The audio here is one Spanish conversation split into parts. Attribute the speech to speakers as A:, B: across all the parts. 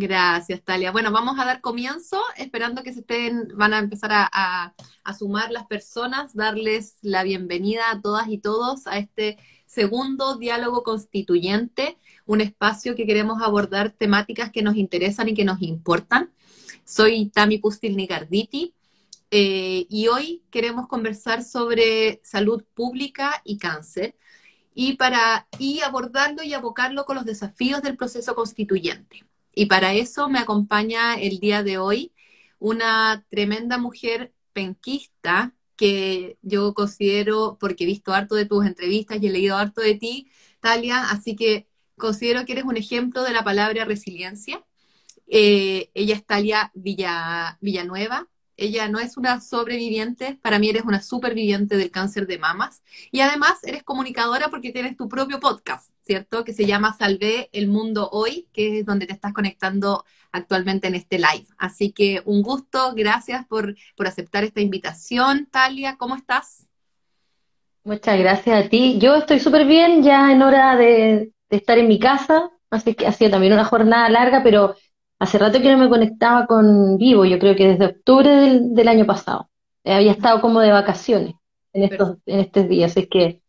A: Gracias, Talia. Bueno, vamos a dar comienzo, esperando que se estén, van a empezar a, a, sumar las personas, darles la bienvenida a todas y todos a este segundo diálogo constituyente, un espacio que queremos abordar temáticas que nos interesan y que nos importan. Soy Tami Pustil Nicarditi eh, y hoy queremos conversar sobre salud pública y cáncer y para y abordarlo y abocarlo con los desafíos del proceso constituyente. Y para eso me acompaña el día de hoy una tremenda mujer penquista que yo considero, porque he visto harto de tus entrevistas y he leído harto de ti, Talia, así que considero que eres un ejemplo de la palabra resiliencia. Eh, ella es Talia Villa, Villanueva, ella no es una sobreviviente, para mí eres una superviviente del cáncer de mamas. Y además eres comunicadora porque tienes tu propio podcast, ¿cierto? Que se llama Salvé el Mundo Hoy, que es donde te estás conectando actualmente en este live. Así que un gusto, gracias por, por aceptar esta invitación. Talia, ¿cómo estás?
B: Muchas gracias a ti. Yo estoy súper bien, ya en hora de, de estar en mi casa, así que ha sido también una jornada larga, pero Hace rato que no me conectaba con Vivo, yo creo que desde octubre del, año pasado. Eh, había estado como de vacaciones en estos, en estos días, así que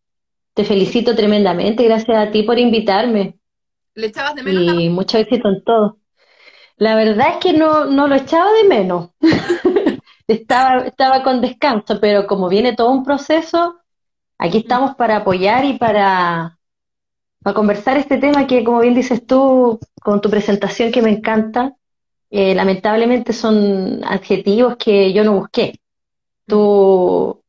B: te felicito tremendamente, gracias a ti por invitarme.
A: ¿Le echabas de menos?
B: Y mucho éxito en todo. La verdad es que no, no lo echaba de menos. estaba, estaba con descanso, pero como viene todo un proceso, aquí estamos para apoyar y para, para conversar este tema que, como bien dices tú, con tu presentación que me encanta, eh, lamentablemente son adjetivos que yo no busqué. Tú,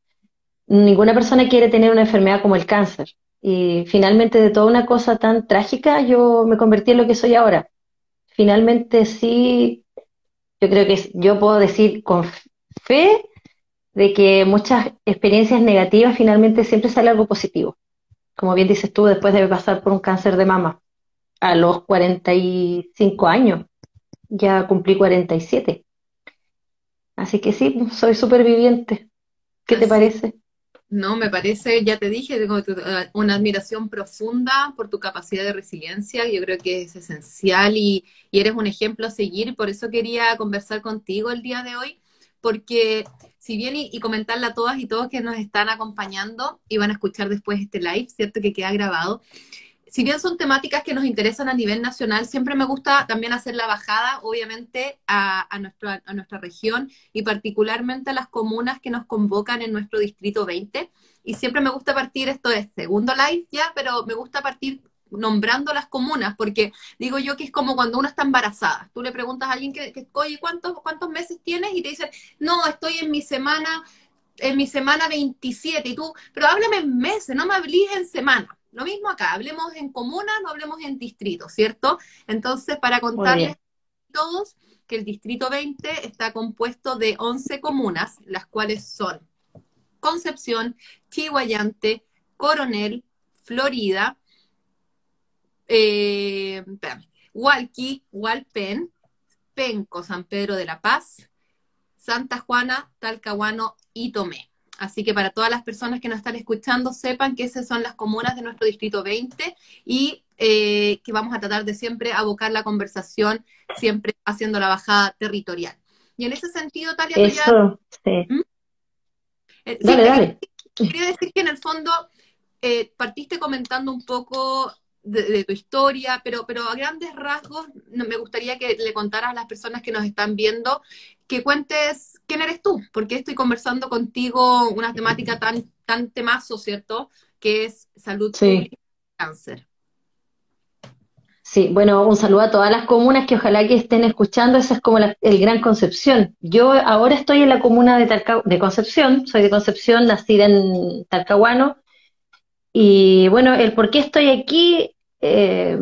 B: ninguna persona quiere tener una enfermedad como el cáncer. Y finalmente de toda una cosa tan trágica, yo me convertí en lo que soy ahora. Finalmente sí, yo creo que yo puedo decir con fe de que muchas experiencias negativas finalmente siempre sale algo positivo como bien dices tú, después de pasar por un cáncer de mama a los 45 años. Ya cumplí 47. Así que sí, soy superviviente. ¿Qué te parece?
A: No, me parece, ya te dije, tengo eh, una admiración profunda por tu capacidad de resiliencia, yo creo que es esencial y, y, eres un ejemplo a seguir, por eso quería conversar contigo el día de hoy, porque si bien y, comentarle a todas y todos que nos están acompañando y van a escuchar después este live, ¿cierto? Que queda grabado. Si bien son temáticas que nos interesan a nivel nacional, siempre me gusta también hacer la bajada, obviamente, a, a, a nuestra región y particularmente a las comunas que nos convocan en nuestro distrito 20. Y siempre me gusta partir, esto es segundo live ya, pero me gusta partir nombrando las comunas, porque digo yo que es como cuando uno está embarazada. Tú le preguntas a alguien que, oye, ¿cuántos, ¿cuántos meses tienes? Y te dicen, no, estoy en mi semana, en mi semana 27. Y tú, pero háblame en meses, no me hables en semana. Lo mismo acá, hablemos en comunas, no hablemos en distrito, ¿cierto? Entonces, para contarles a todos que el distrito 20 está compuesto de 11 comunas, las cuales son Concepción, Chihuayante, Coronel, Florida, eh, Hualqui, Hualpen, Penco, San Pedro de la Paz, Santa Juana, Talcahuano y Tomé. Así que para todas las personas que nos están escuchando, sepan que esas son las comunas de nuestro distrito 20 y eh, que vamos a tratar de siempre abocar la conversación, siempre haciendo la bajada territorial. Y en ese sentido, Talia,
B: Eso, sí. ¿Mm?
A: Eh, dale, dale. Quería decir que en el fondo eh, partiste comentando un poco de, tu historia, pero, pero a grandes rasgos me gustaría que le contaras a las personas que nos están viendo, que cuentes quién eres tú, porque estoy conversando contigo una temática tan, tan temazo, ¿cierto? Que es salud y cáncer.
B: Sí, bueno, un saludo a todas las comunas que ojalá que estén escuchando, esa es como el Gran Concepción. Yo ahora estoy en la comuna de, de Concepción, soy de Concepción, nacida en Talcahuano, y bueno, el por qué estoy aquí, eh,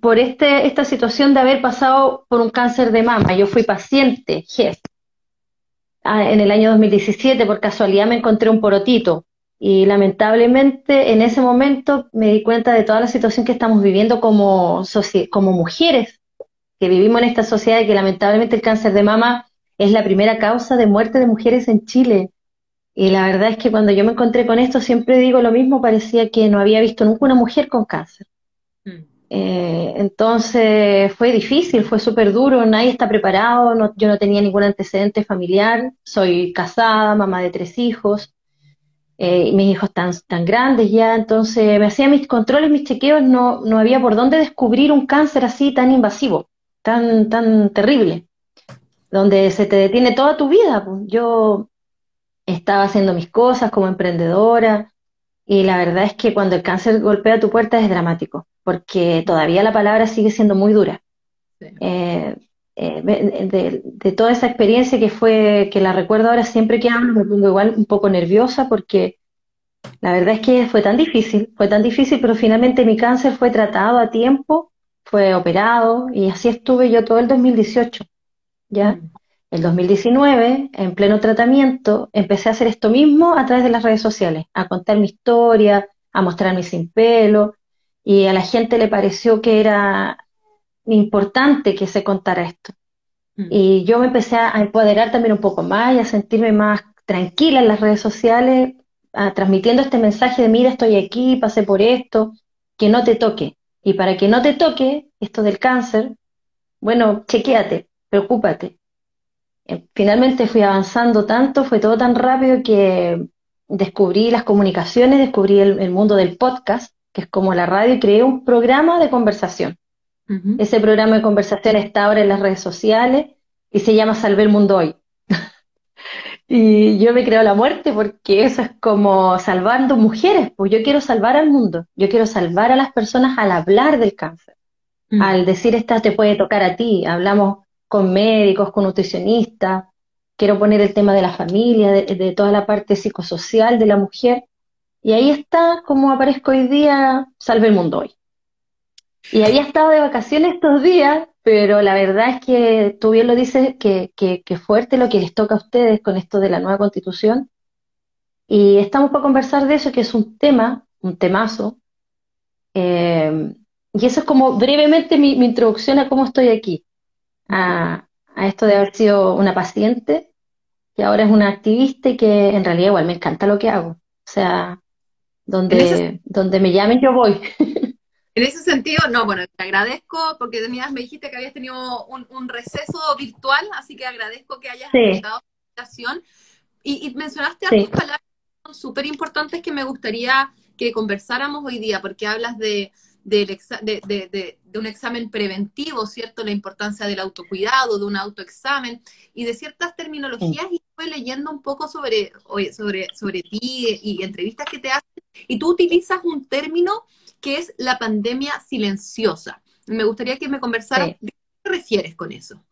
B: por este, esta situación de haber pasado por un cáncer de mama. Yo fui paciente. Ah, en el año 2017, por casualidad, me encontré un porotito. Y lamentablemente en ese momento me di cuenta de toda la situación que estamos viviendo como, como mujeres, que vivimos en esta sociedad y que lamentablemente el cáncer de mama es la primera causa de muerte de mujeres en Chile. Y la verdad es que cuando yo me encontré con esto, siempre digo lo mismo, parecía que no había visto nunca una mujer con cáncer. Mm. Eh, entonces fue difícil, fue súper duro, nadie está preparado, yo no tenía ningún antecedente familiar, soy casada, mamá de tres hijos, eh, mis hijos tan, tan grandes ya, entonces me hacía mis controles, mis chequeos, no, no había por dónde descubrir un cáncer así tan invasivo, tan, tan terrible, donde se te detiene toda tu vida. Pues. Yo estaba haciendo mis cosas como emprendedora y la verdad es que cuando el cáncer golpea tu puerta es dramático, porque todavía la palabra sigue siendo muy dura. Eh, eh, de, de, toda esa experiencia que fue, que la recuerdo ahora siempre que hablo, me pongo igual un poco nerviosa porque la verdad es que fue tan difícil, fue tan difícil, pero finalmente mi cáncer fue tratado a tiempo, fue operado y así estuve yo todo el 2018, ¿ya? Mm. El 2019, en pleno tratamiento, empecé a hacer esto mismo a través de las redes sociales, a contar mi historia, a mostrarme sin pelo, y a la gente le pareció que era importante que se contara esto. Mm. Y yo me empecé a empoderar también un poco más y a sentirme más tranquila en las redes sociales, transmitiendo este mensaje de mira, estoy aquí, pasé por esto, que no te toque. Y para que no te toque esto del cáncer, bueno, chequéate, preocúpate. Eh, finalmente fui avanzando tanto, fue todo tan rápido que descubrí las comunicaciones, descubrí el mundo del podcast, que es como la radio, y creé un programa de conversación ese programa de conversación está ahora en las redes sociales y se llama Salve el Mundo Hoy. y yo me creo la muerte porque eso es como salvando mujeres, pues yo quiero salvar al mundo, yo quiero salvar a las personas al hablar del cáncer, mm. al decir esta te puede tocar a ti, hablamos con médicos, con nutricionistas, quiero poner el tema de la familia, de, toda la parte psicosocial de la mujer, y ahí está como aparezco hoy día, Salve el Mundo Hoy. Y había estado de vacaciones estos días, pero la verdad es que tú bien lo dices, que, que, fuerte lo que les toca a ustedes con esto de la nueva constitución. Y estamos para conversar de eso, que es un tema, un temazo. Eh, y eso es como brevemente mi, introducción a cómo estoy aquí, a, a, esto de haber sido una paciente, que ahora es una activista y que en realidad igual me encanta lo que hago. O sea, donde, donde me llamen yo voy.
A: En ese sentido, no, bueno, te agradezco porque de me dijiste que habías tenido un, receso virtual, así que agradezco que hayas sí. la invitación. Y, y mencionaste sí. palabras súper importantes que me gustaría que conversáramos hoy día, porque hablas de, de, de, un examen preventivo, ¿cierto? La importancia del autocuidado, de un autoexamen y de ciertas terminologías. Y estoy leyendo un poco sobre, sobre, sobre ti y entrevistas que te hacen, y tú utilizas un término que es la pandemia silenciosa. Me gustaría que me conversaras de qué te refieres con eso.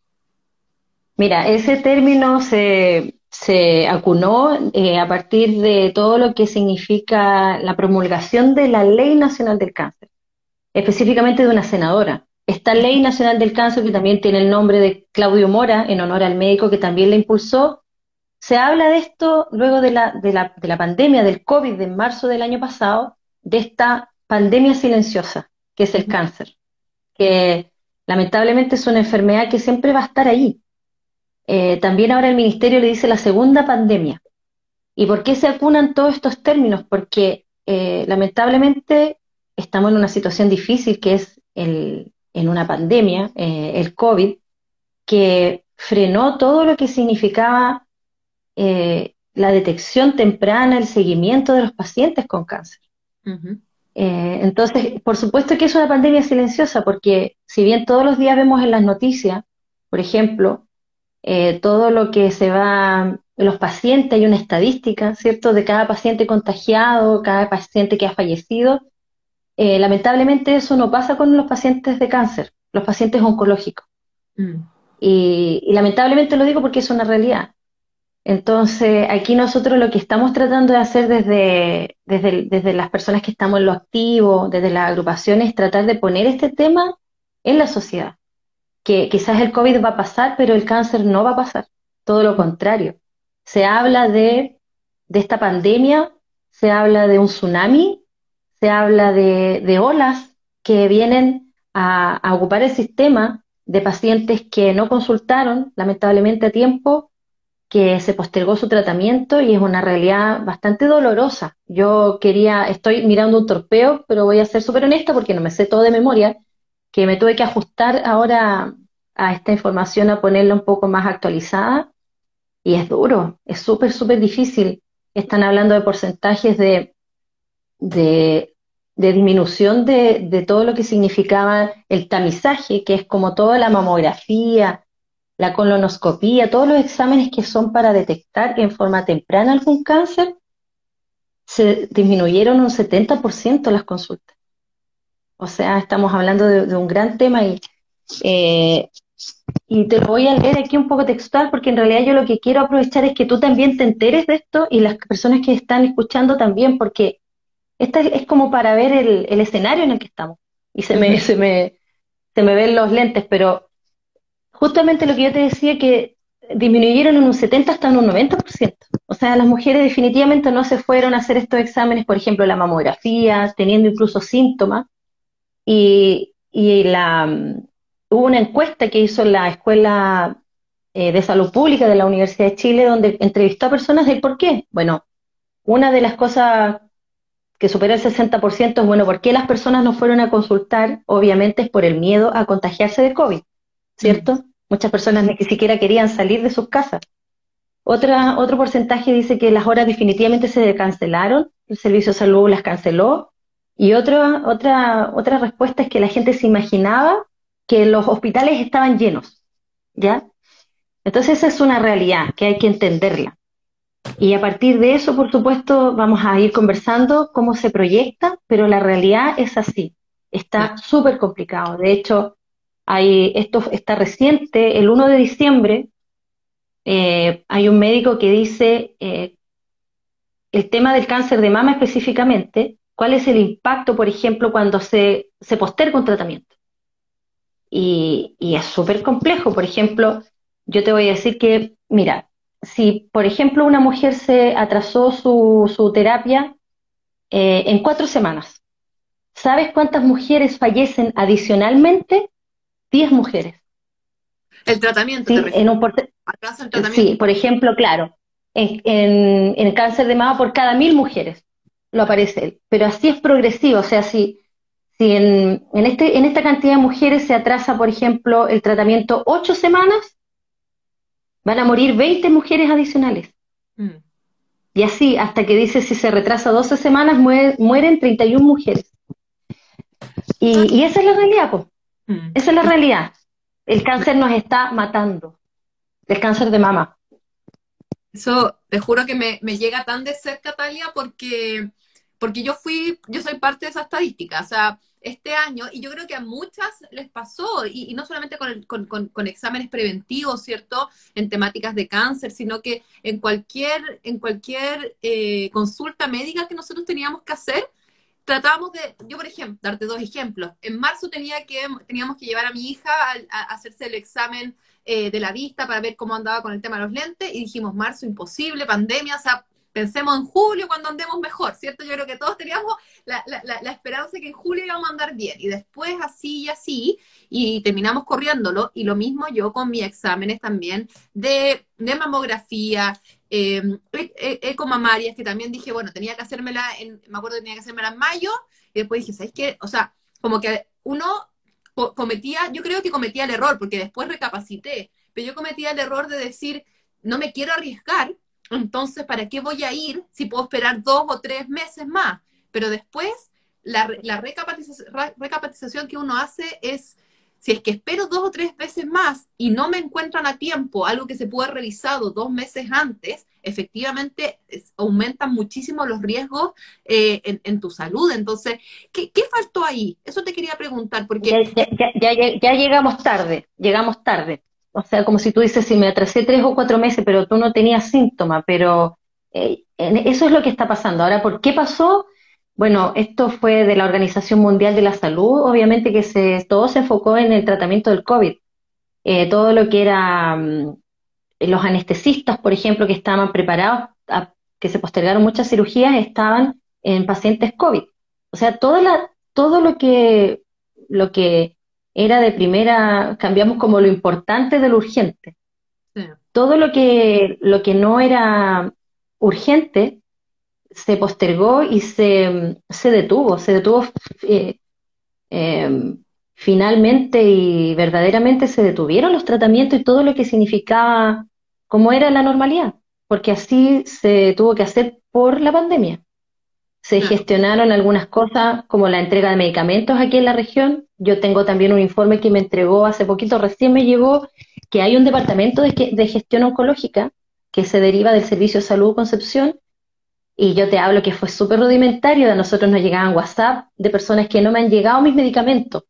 B: Mira, ese término se, se acunó eh, a partir de todo lo que significa la promulgación de la Ley Nacional del Cáncer, específicamente de una senadora. Esta Ley Nacional del Cáncer, que también tiene el nombre de Claudio Mora, en honor al médico que también la impulsó, se habla de esto luego de la, de la, de la pandemia del COVID de marzo del año pasado, de esta pandemia silenciosa, que es el cáncer, que lamentablemente es una enfermedad que siempre va a estar ahí. Eh, también ahora el ministerio le dice la segunda pandemia. ¿Y por qué se acunan todos estos términos? Porque eh, lamentablemente estamos en una situación difícil que es el, en una pandemia, eh, el COVID, que frenó todo lo que significaba la detección temprana, el seguimiento de los pacientes con cáncer. Eh, entonces, por supuesto que es una pandemia silenciosa, porque si bien todos los días vemos en las noticias, por ejemplo, eh, todo lo que se va, los pacientes, hay una estadística, ¿cierto?, de cada paciente contagiado, cada paciente que ha fallecido. Eh, lamentablemente eso no pasa con los pacientes de cáncer, los pacientes oncológicos. Mm. y, lamentablemente lo digo porque es una realidad. Entonces, aquí nosotros lo que estamos tratando de hacer desde, desde, las personas que estamos en lo activo, desde las agrupaciones, es tratar de poner este tema en la sociedad. Que quizás el COVID va a pasar, pero el cáncer no va a pasar. Todo lo contrario. Se habla de, de esta pandemia, se habla de un tsunami, se habla de, de olas que vienen a, ocupar el sistema de pacientes que no consultaron, lamentablemente, a tiempo que se postergó su tratamiento y es una realidad bastante dolorosa. Yo quería, estoy mirando un torpeo, pero voy a ser súper honesta porque no me sé todo de memoria, que me tuve que ajustar ahora a esta información, a ponerla un poco más actualizada, y es duro, es súper, súper difícil. Están hablando de porcentajes de, disminución de, de, todo lo que significaba el tamizaje, que es como toda la mamografía, la colonoscopía, todos los exámenes que son para detectar en forma temprana algún cáncer, se disminuyeron un 70% las consultas. O sea, estamos hablando de, un gran tema y, eh, y te lo voy a leer aquí un poco textual porque en realidad yo lo que quiero aprovechar es que tú también te enteres de esto y las personas que están escuchando también porque esta es como para ver el, escenario en el que estamos y se me, se me, se me ven los lentes, pero justamente lo que yo te decía que disminuyeron en un 70 hasta en un 90%. O sea, las mujeres definitivamente no se fueron a hacer estos exámenes, por ejemplo, la mamografía, teniendo incluso síntomas. Y, la, hubo una encuesta que hizo la Escuela eh, de Salud Pública de la Universidad de Chile, donde entrevistó a personas del por qué. Bueno, una de las cosas que supera el 60% es, bueno, ¿por qué las personas no fueron a consultar? Obviamente es por el miedo a contagiarse de COVID, ¿cierto? Muchas personas ni siquiera querían salir de sus casas. Otra, otro porcentaje dice que las horas definitivamente se cancelaron, el servicio de salud las canceló. Y otra, otra, otra respuesta es que la gente se imaginaba que los hospitales estaban llenos. ¿Ya? Entonces esa es una realidad que hay que entenderla. Y a partir de eso, por supuesto, vamos a ir conversando cómo se proyecta, pero la realidad es así. Está súper complicado. De hecho, hay, esto está reciente, el 1 de diciembre, eh, hay un médico que dice eh, el tema del cáncer de mama específicamente, cuál es el impacto, por ejemplo, cuando se, se posterga un tratamiento. Y, y es súper complejo. Por ejemplo, yo te voy a decir que, mira, si por ejemplo una mujer se atrasó su, su terapia eh, en cuatro semanas, ¿sabes cuántas mujeres fallecen adicionalmente 10 mujeres.
A: El tratamiento.
B: Sí, en un sí, por ejemplo, claro, en, el cáncer de mama por cada mil mujeres lo aparece él. Pero así es progresivo, o sea, si, si en, en, este, en esta cantidad de mujeres se atrasa, por ejemplo, el tratamiento ocho semanas, van a morir 20 mujeres adicionales. Mm. Y así, hasta que dice si se retrasa 12 semanas, mueren 31 mujeres. Y, y esa es la realidad, pues. Mm. Esa es la realidad. El cáncer nos está matando. El cáncer de mama.
A: Eso, te juro que me, llega tan de cerca, Talia, porque, porque yo fui, yo soy parte de esa estadística. O sea, este año, y yo creo que a muchas les pasó, y, no solamente con, con, exámenes preventivos, ¿cierto? En temáticas de cáncer, sino que en cualquier, en cualquier eh, consulta médica que nosotros teníamos que hacer, tratábamos de, yo por ejemplo, darte dos ejemplos. En marzo tenía que, teníamos que llevar a mi hija a, hacerse el examen eh, de la vista para ver cómo andaba con el tema de los lentes y dijimos, marzo imposible, pandemia, o sea, pensemos en julio cuando andemos mejor, ¿cierto? Yo creo que todos teníamos la, la, esperanza de que en julio íbamos a andar bien y después así y así y terminamos corriéndolo y lo mismo yo con mis exámenes también de, mamografía, eh, ecomamarias, que también dije, bueno, tenía que hacérmela, en, me acuerdo que tenía que hacérmela en mayo, y después dije, ¿sabes qué? O sea, como que uno cometía, yo creo que cometía el error, porque después recapacité, pero yo cometía el error de decir, no me quiero arriesgar, entonces, ¿para qué voy a ir si puedo esperar dos o tres meses más? Pero después, la, la que uno hace es si es que espero dos o tres veces más y no me encuentran a tiempo algo que se pudo haber revisado dos meses antes, efectivamente aumentan muchísimo los riesgos eh, en, tu salud. Entonces, ¿qué, faltó ahí? Eso te quería preguntar. porque
B: ya, llegamos tarde, llegamos tarde. O sea, como si tú dices, si me atrasé tres o cuatro meses, pero tú no tenías síntomas, pero eh, eso es lo que está pasando. Ahora, ¿por qué pasó? Bueno, esto fue de la Organización Mundial de la Salud, obviamente que se, todo se enfocó en el tratamiento del COVID. Eh, todo lo que era mm, los anestesistas, por ejemplo, que estaban preparados, que se postergaron muchas cirugías, estaban en pacientes COVID. O sea, toda la, todo lo que, lo que era de primera, cambiamos como lo importante de lo urgente. Todo lo que, lo que no era urgente se postergó y se, se detuvo, se detuvo eh, em, finalmente y verdaderamente se detuvieron los tratamientos y todo lo que significaba cómo era la normalidad, porque así se tuvo que hacer por la pandemia. Se gestionaron algunas cosas como la entrega de medicamentos aquí en la región. Yo tengo también un informe que me entregó hace poquito, recién me llegó, que hay un departamento de, de gestión oncológica que se deriva del Servicio de Salud Concepción y yo te hablo que fue súper rudimentario, a nosotros nos llegaban WhatsApp de personas que no me han llegado mis medicamentos,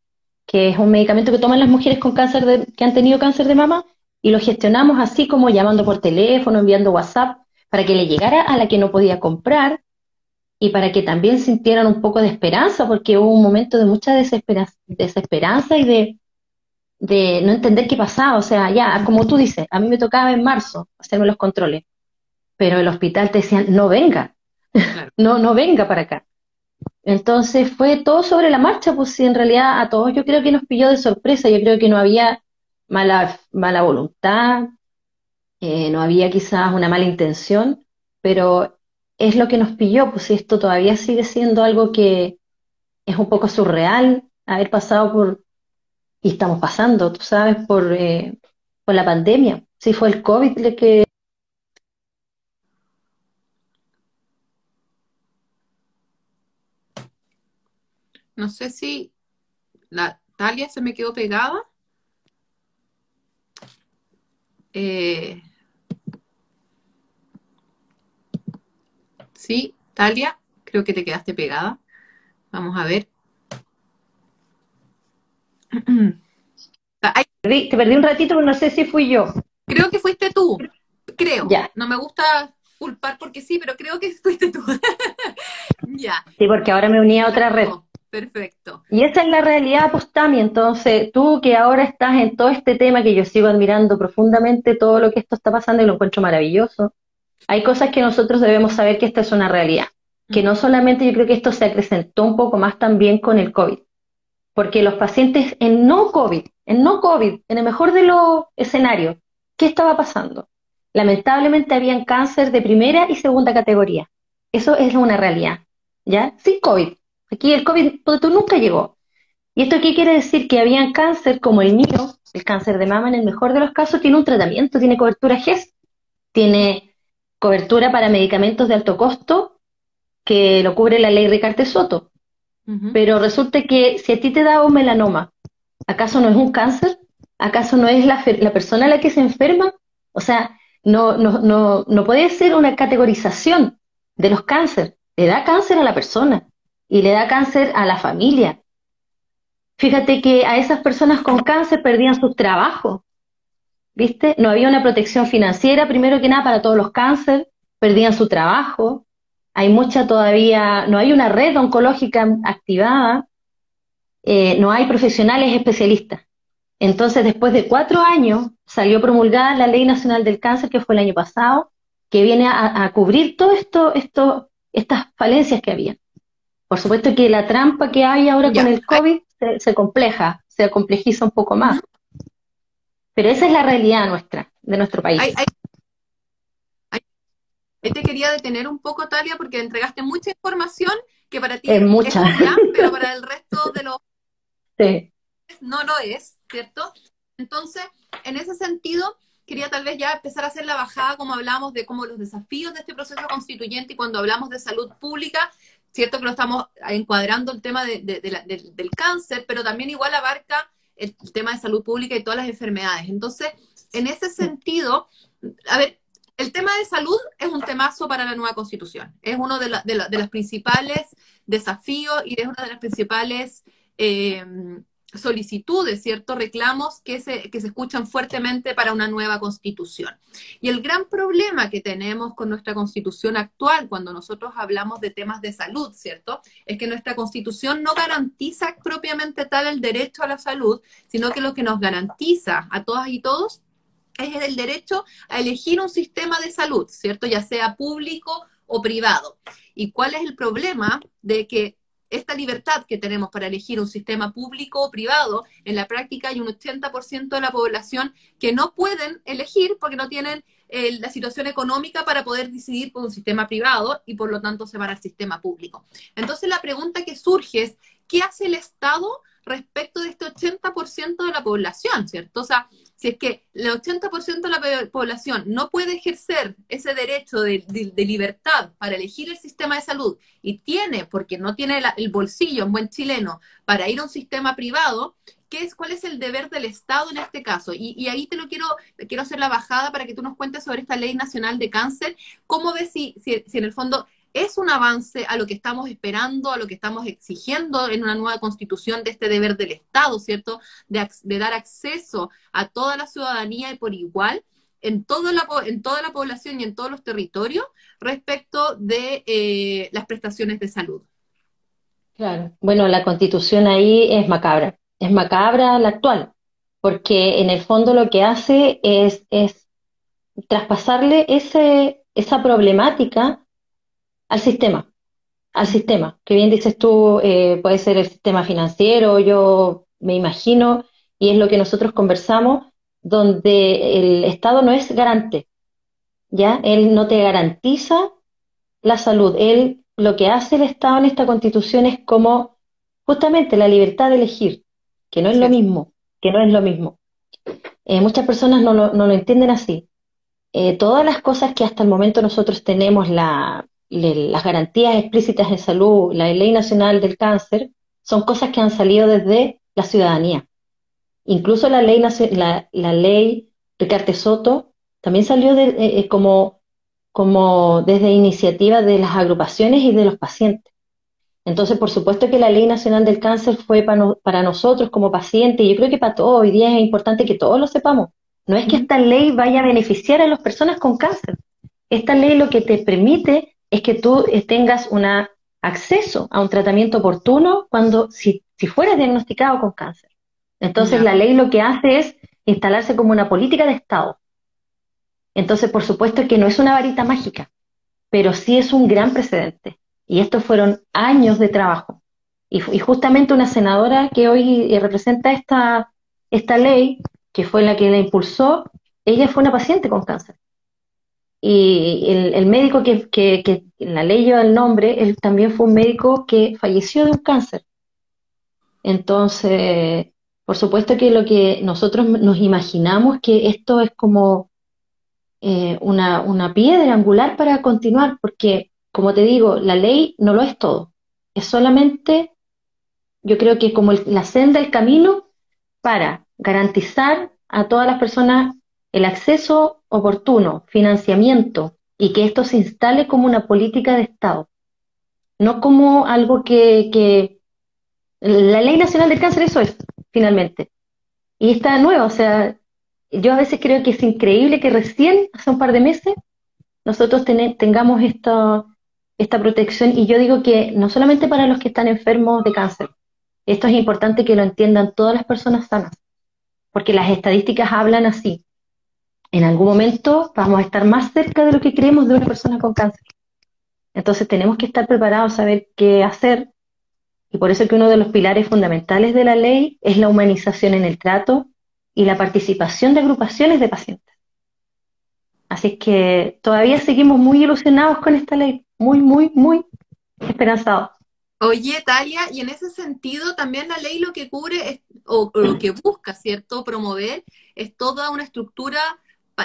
B: que es un medicamento que toman las mujeres con cáncer de, que han tenido cáncer de mama, y lo gestionamos así como llamando por teléfono, enviando WhatsApp, para que le llegara a la que no podía comprar y para que también sintieran un poco de esperanza, porque hubo un momento de mucha desesperanza y de, de no entender qué pasaba. O sea, ya, como tú dices, a mí me tocaba en marzo hacerme los controles, pero el hospital te decían, no venga, no, no venga para acá. Entonces fue todo sobre la marcha, pues sí, en realidad a todos yo creo que nos pilló de sorpresa, yo creo que no había mala, mala voluntad, eh, no había quizás una mala intención, pero es lo que nos pilló, pues esto todavía sigue siendo algo que es un poco surreal, haber pasado por, y estamos pasando, tú sabes, por, eh, la pandemia. Si fue el COVID el que
A: No sé si la Talia se me quedó pegada. Eh, sí, Talia, creo que te quedaste pegada. Vamos a ver.
B: te perdí un ratito, pero no sé si fui yo.
A: Creo que fuiste tú. Creo. Ya. No me gusta culpar porque sí, pero creo que fuiste tú.
B: ya. Sí, porque ahora me uní a otra red.
A: Perfecto.
B: Y esa es la realidad, Postami. Entonces, tú que ahora estás en todo este tema que yo sigo admirando profundamente, todo lo que esto está pasando y lo encuentro maravilloso, hay cosas que nosotros debemos saber que esta es una realidad. Que no solamente yo creo que esto se acrecentó un poco más también con el COVID. Porque los pacientes en no COVID, en no COVID, en el mejor de los escenarios, ¿qué estaba pasando? Lamentablemente habían cáncer de primera y segunda categoría. Eso es una realidad. ¿Ya? Sin COVID Aquí el COVID nunca llegó. ¿Y esto qué quiere decir? Que había cáncer como el mío, el cáncer de mama en el mejor de los casos, tiene un tratamiento, tiene cobertura GES, tiene cobertura para medicamentos de alto costo que lo cubre la ley Ricarte Soto. Pero resulta que si a ti te da un melanoma, ¿acaso no es un cáncer? ¿Acaso no es la, la persona la que se enferma? O sea, no, no, no, no puede ser una categorización de los cánceres. Le da cáncer a la persona y le da cáncer a la familia. Fíjate que a esas personas con cáncer perdían sus trabajos, ¿viste? No había una protección financiera, primero que nada, para todos los cánceres, perdían su trabajo, hay mucha todavía, no hay una red oncológica activada, eh, no hay profesionales especialistas. Entonces, después de cuatro años, salió promulgada la Ley Nacional del Cáncer, que fue el año pasado, que viene a, cubrir todo esto, esto, estas falencias que había. Por supuesto que la trampa que hay ahora con el COVID se, compleja, se complejiza un poco más. Pero esa es la realidad nuestra, de nuestro país.
A: te quería detener un poco, Talia, porque entregaste mucha información que para ti
B: es, mucha.
A: pero para el resto de los... No lo es, ¿cierto? Entonces, en ese sentido, quería tal vez ya empezar a hacer la bajada, como hablamos de cómo los desafíos de este proceso constituyente y cuando hablamos de salud pública, cierto que lo estamos encuadrando el tema del cáncer, pero también igual abarca el tema de salud pública y todas las enfermedades. Entonces, en ese sentido, a ver, el tema de salud es un temazo para la nueva constitución. Es uno de, los principales desafíos y es una de las principales eh, solicitudes, ¿cierto? Reclamos que se, que se escuchan fuertemente para una nueva constitución. Y el gran problema que tenemos con nuestra constitución actual, cuando nosotros hablamos de temas de salud, ¿cierto? Es que nuestra constitución no garantiza propiamente tal el derecho a la salud, sino que lo que nos garantiza a todas y todos es el derecho a elegir un sistema de salud, ¿cierto? Ya sea público o privado. ¿Y cuál es el problema de que esta libertad que tenemos para elegir un sistema público o privado, en la práctica hay un 80% de la población que no pueden elegir porque no tienen eh, la situación económica para poder decidir por un sistema privado y por lo tanto se van al sistema público. Entonces la pregunta que surge es, ¿qué hace el Estado respecto de este 80% de la población, ¿cierto? O sea, si es que el 80% de la población no puede ejercer ese derecho de, libertad para elegir el sistema de salud y tiene, porque no tiene el bolsillo en buen chileno, para ir a un sistema privado, ¿qué es, ¿cuál es el deber del Estado en este caso? Y, ahí te lo quiero, quiero hacer la bajada para que tú nos cuentes sobre esta ley nacional de cáncer. ¿Cómo ves si en el fondo es un avance a lo que estamos esperando, a lo que estamos exigiendo en una nueva constitución de este deber del Estado, ¿cierto? De, dar acceso a toda la ciudadanía y por igual en toda la, en toda la población y en todos los territorios respecto de eh, las prestaciones de salud.
B: Claro, bueno, la constitución ahí es macabra, es macabra la actual, porque en el fondo lo que hace es, es traspasarle ese, esa problemática al sistema, al sistema, que bien dices tú, eh, puede ser el sistema financiero, yo me imagino, y es lo que nosotros conversamos, donde el Estado no es garante, ¿ya? Él no te garantiza la salud, él lo que hace el Estado en esta constitución es como justamente la libertad de elegir, que no es lo mismo, que no es lo mismo. Eh, muchas personas no lo, no lo entienden así. Eh, todas las cosas que hasta el momento nosotros tenemos la, las garantías explícitas de salud, la Ley Nacional del Cáncer, son cosas que han salido desde la ciudadanía. Incluso la ley, la, la ley Ricardo Soto también salió de, eh, eh, como, como desde iniciativa de las agrupaciones y de los pacientes. Entonces, por supuesto que la Ley Nacional del Cáncer fue para, para nosotros como pacientes, y yo creo que para todos hoy día es importante que todos lo sepamos. No es que esta ley vaya a beneficiar a las personas con cáncer. Esta ley lo que te permite es que tú eh, tengas un acceso a un tratamiento oportuno cuando, si, si fueras diagnosticado con cáncer. Entonces la ley lo que hace es instalarse como una política de Estado. Entonces, por supuesto que no es una varita mágica, pero sí es un gran precedente. Y estos fueron años de trabajo. Y, y justamente una senadora que hoy eh, representa esta, esta ley, que fue la que la impulsó, ella fue una paciente con cáncer. Y el, médico que, que, la ley lleva el nombre, él también fue un médico que falleció de un cáncer. Entonces, por supuesto que lo que nosotros nos imaginamos que esto es como eh, una, una piedra angular para continuar, porque, como te digo, la ley no lo es todo. Es solamente, yo creo que como la senda, el camino para garantizar a todas las personas el acceso oportuno, financiamiento y que esto se instale como una política de Estado, no como algo que, la ley nacional del cáncer eso es, finalmente. Y está nueva, o sea, yo a veces creo que es increíble que recién, hace un par de meses, nosotros tengamos esta, esta protección y yo digo que no solamente para los que están enfermos de cáncer, esto es importante que lo entiendan todas las personas sanas, porque las estadísticas hablan así en algún momento vamos a estar más cerca de lo que creemos de una persona con cáncer. Entonces tenemos que estar preparados saber qué hacer y por eso que uno de los pilares fundamentales de la ley es la humanización en el trato y la participación de agrupaciones de pacientes. Así que todavía seguimos muy ilusionados con esta ley, muy, muy, muy esperanzados.
A: Oye, Talia, y en ese sentido también la ley lo que cubre o, lo que busca, ¿cierto?, promover es toda una estructura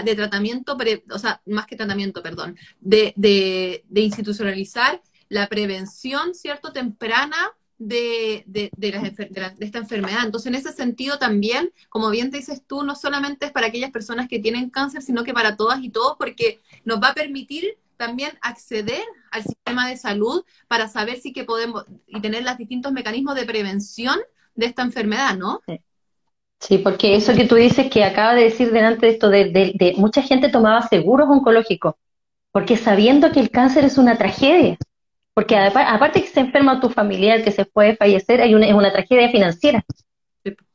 A: de tratamiento, o sea, más que tratamiento, perdón, de, de, institucionalizar la prevención, ¿cierto?, temprana de, de, de, esta enfermedad. Entonces, en ese sentido también, como bien te dices tú, no solamente es para aquellas personas que tienen cáncer, sino que para todas y todos, porque nos va a permitir también acceder al sistema de salud para saber si que podemos y tener los distintos mecanismos de prevención de esta enfermedad, ¿no?
B: Sí. Sí, porque eso que tú dices que acaba de decir delante de esto, de, mucha gente tomaba seguros oncológicos, porque sabiendo que el cáncer es una tragedia, porque aparte que se enferma tu familiar, que se puede fallecer, hay una, es una tragedia financiera.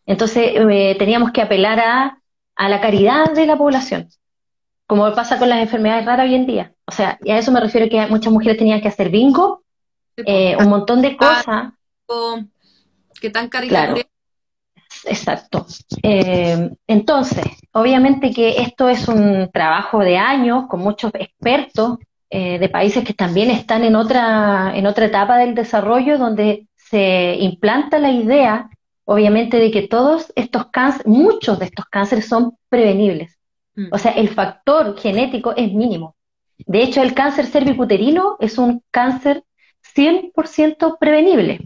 B: Entonces eh, teníamos que apelar a, a la caridad de la población, como pasa con las enfermedades raras hoy en día. O sea, y a eso me refiero que muchas mujeres tenían que hacer bingo, eh, un montón de cosas.
A: Que tan caridad
B: Exacto. Eh, entonces, obviamente que esto es un trabajo de años con muchos expertos eh, de países que también están en otra, en otra etapa del desarrollo donde se implanta la idea obviamente, de que todos estos cánceres, muchos de estos cánceres son prevenibles.
A: Mm.
B: O sea, el factor genético es mínimo. De hecho, el cáncer cervicuterino es un cáncer 100% prevenible,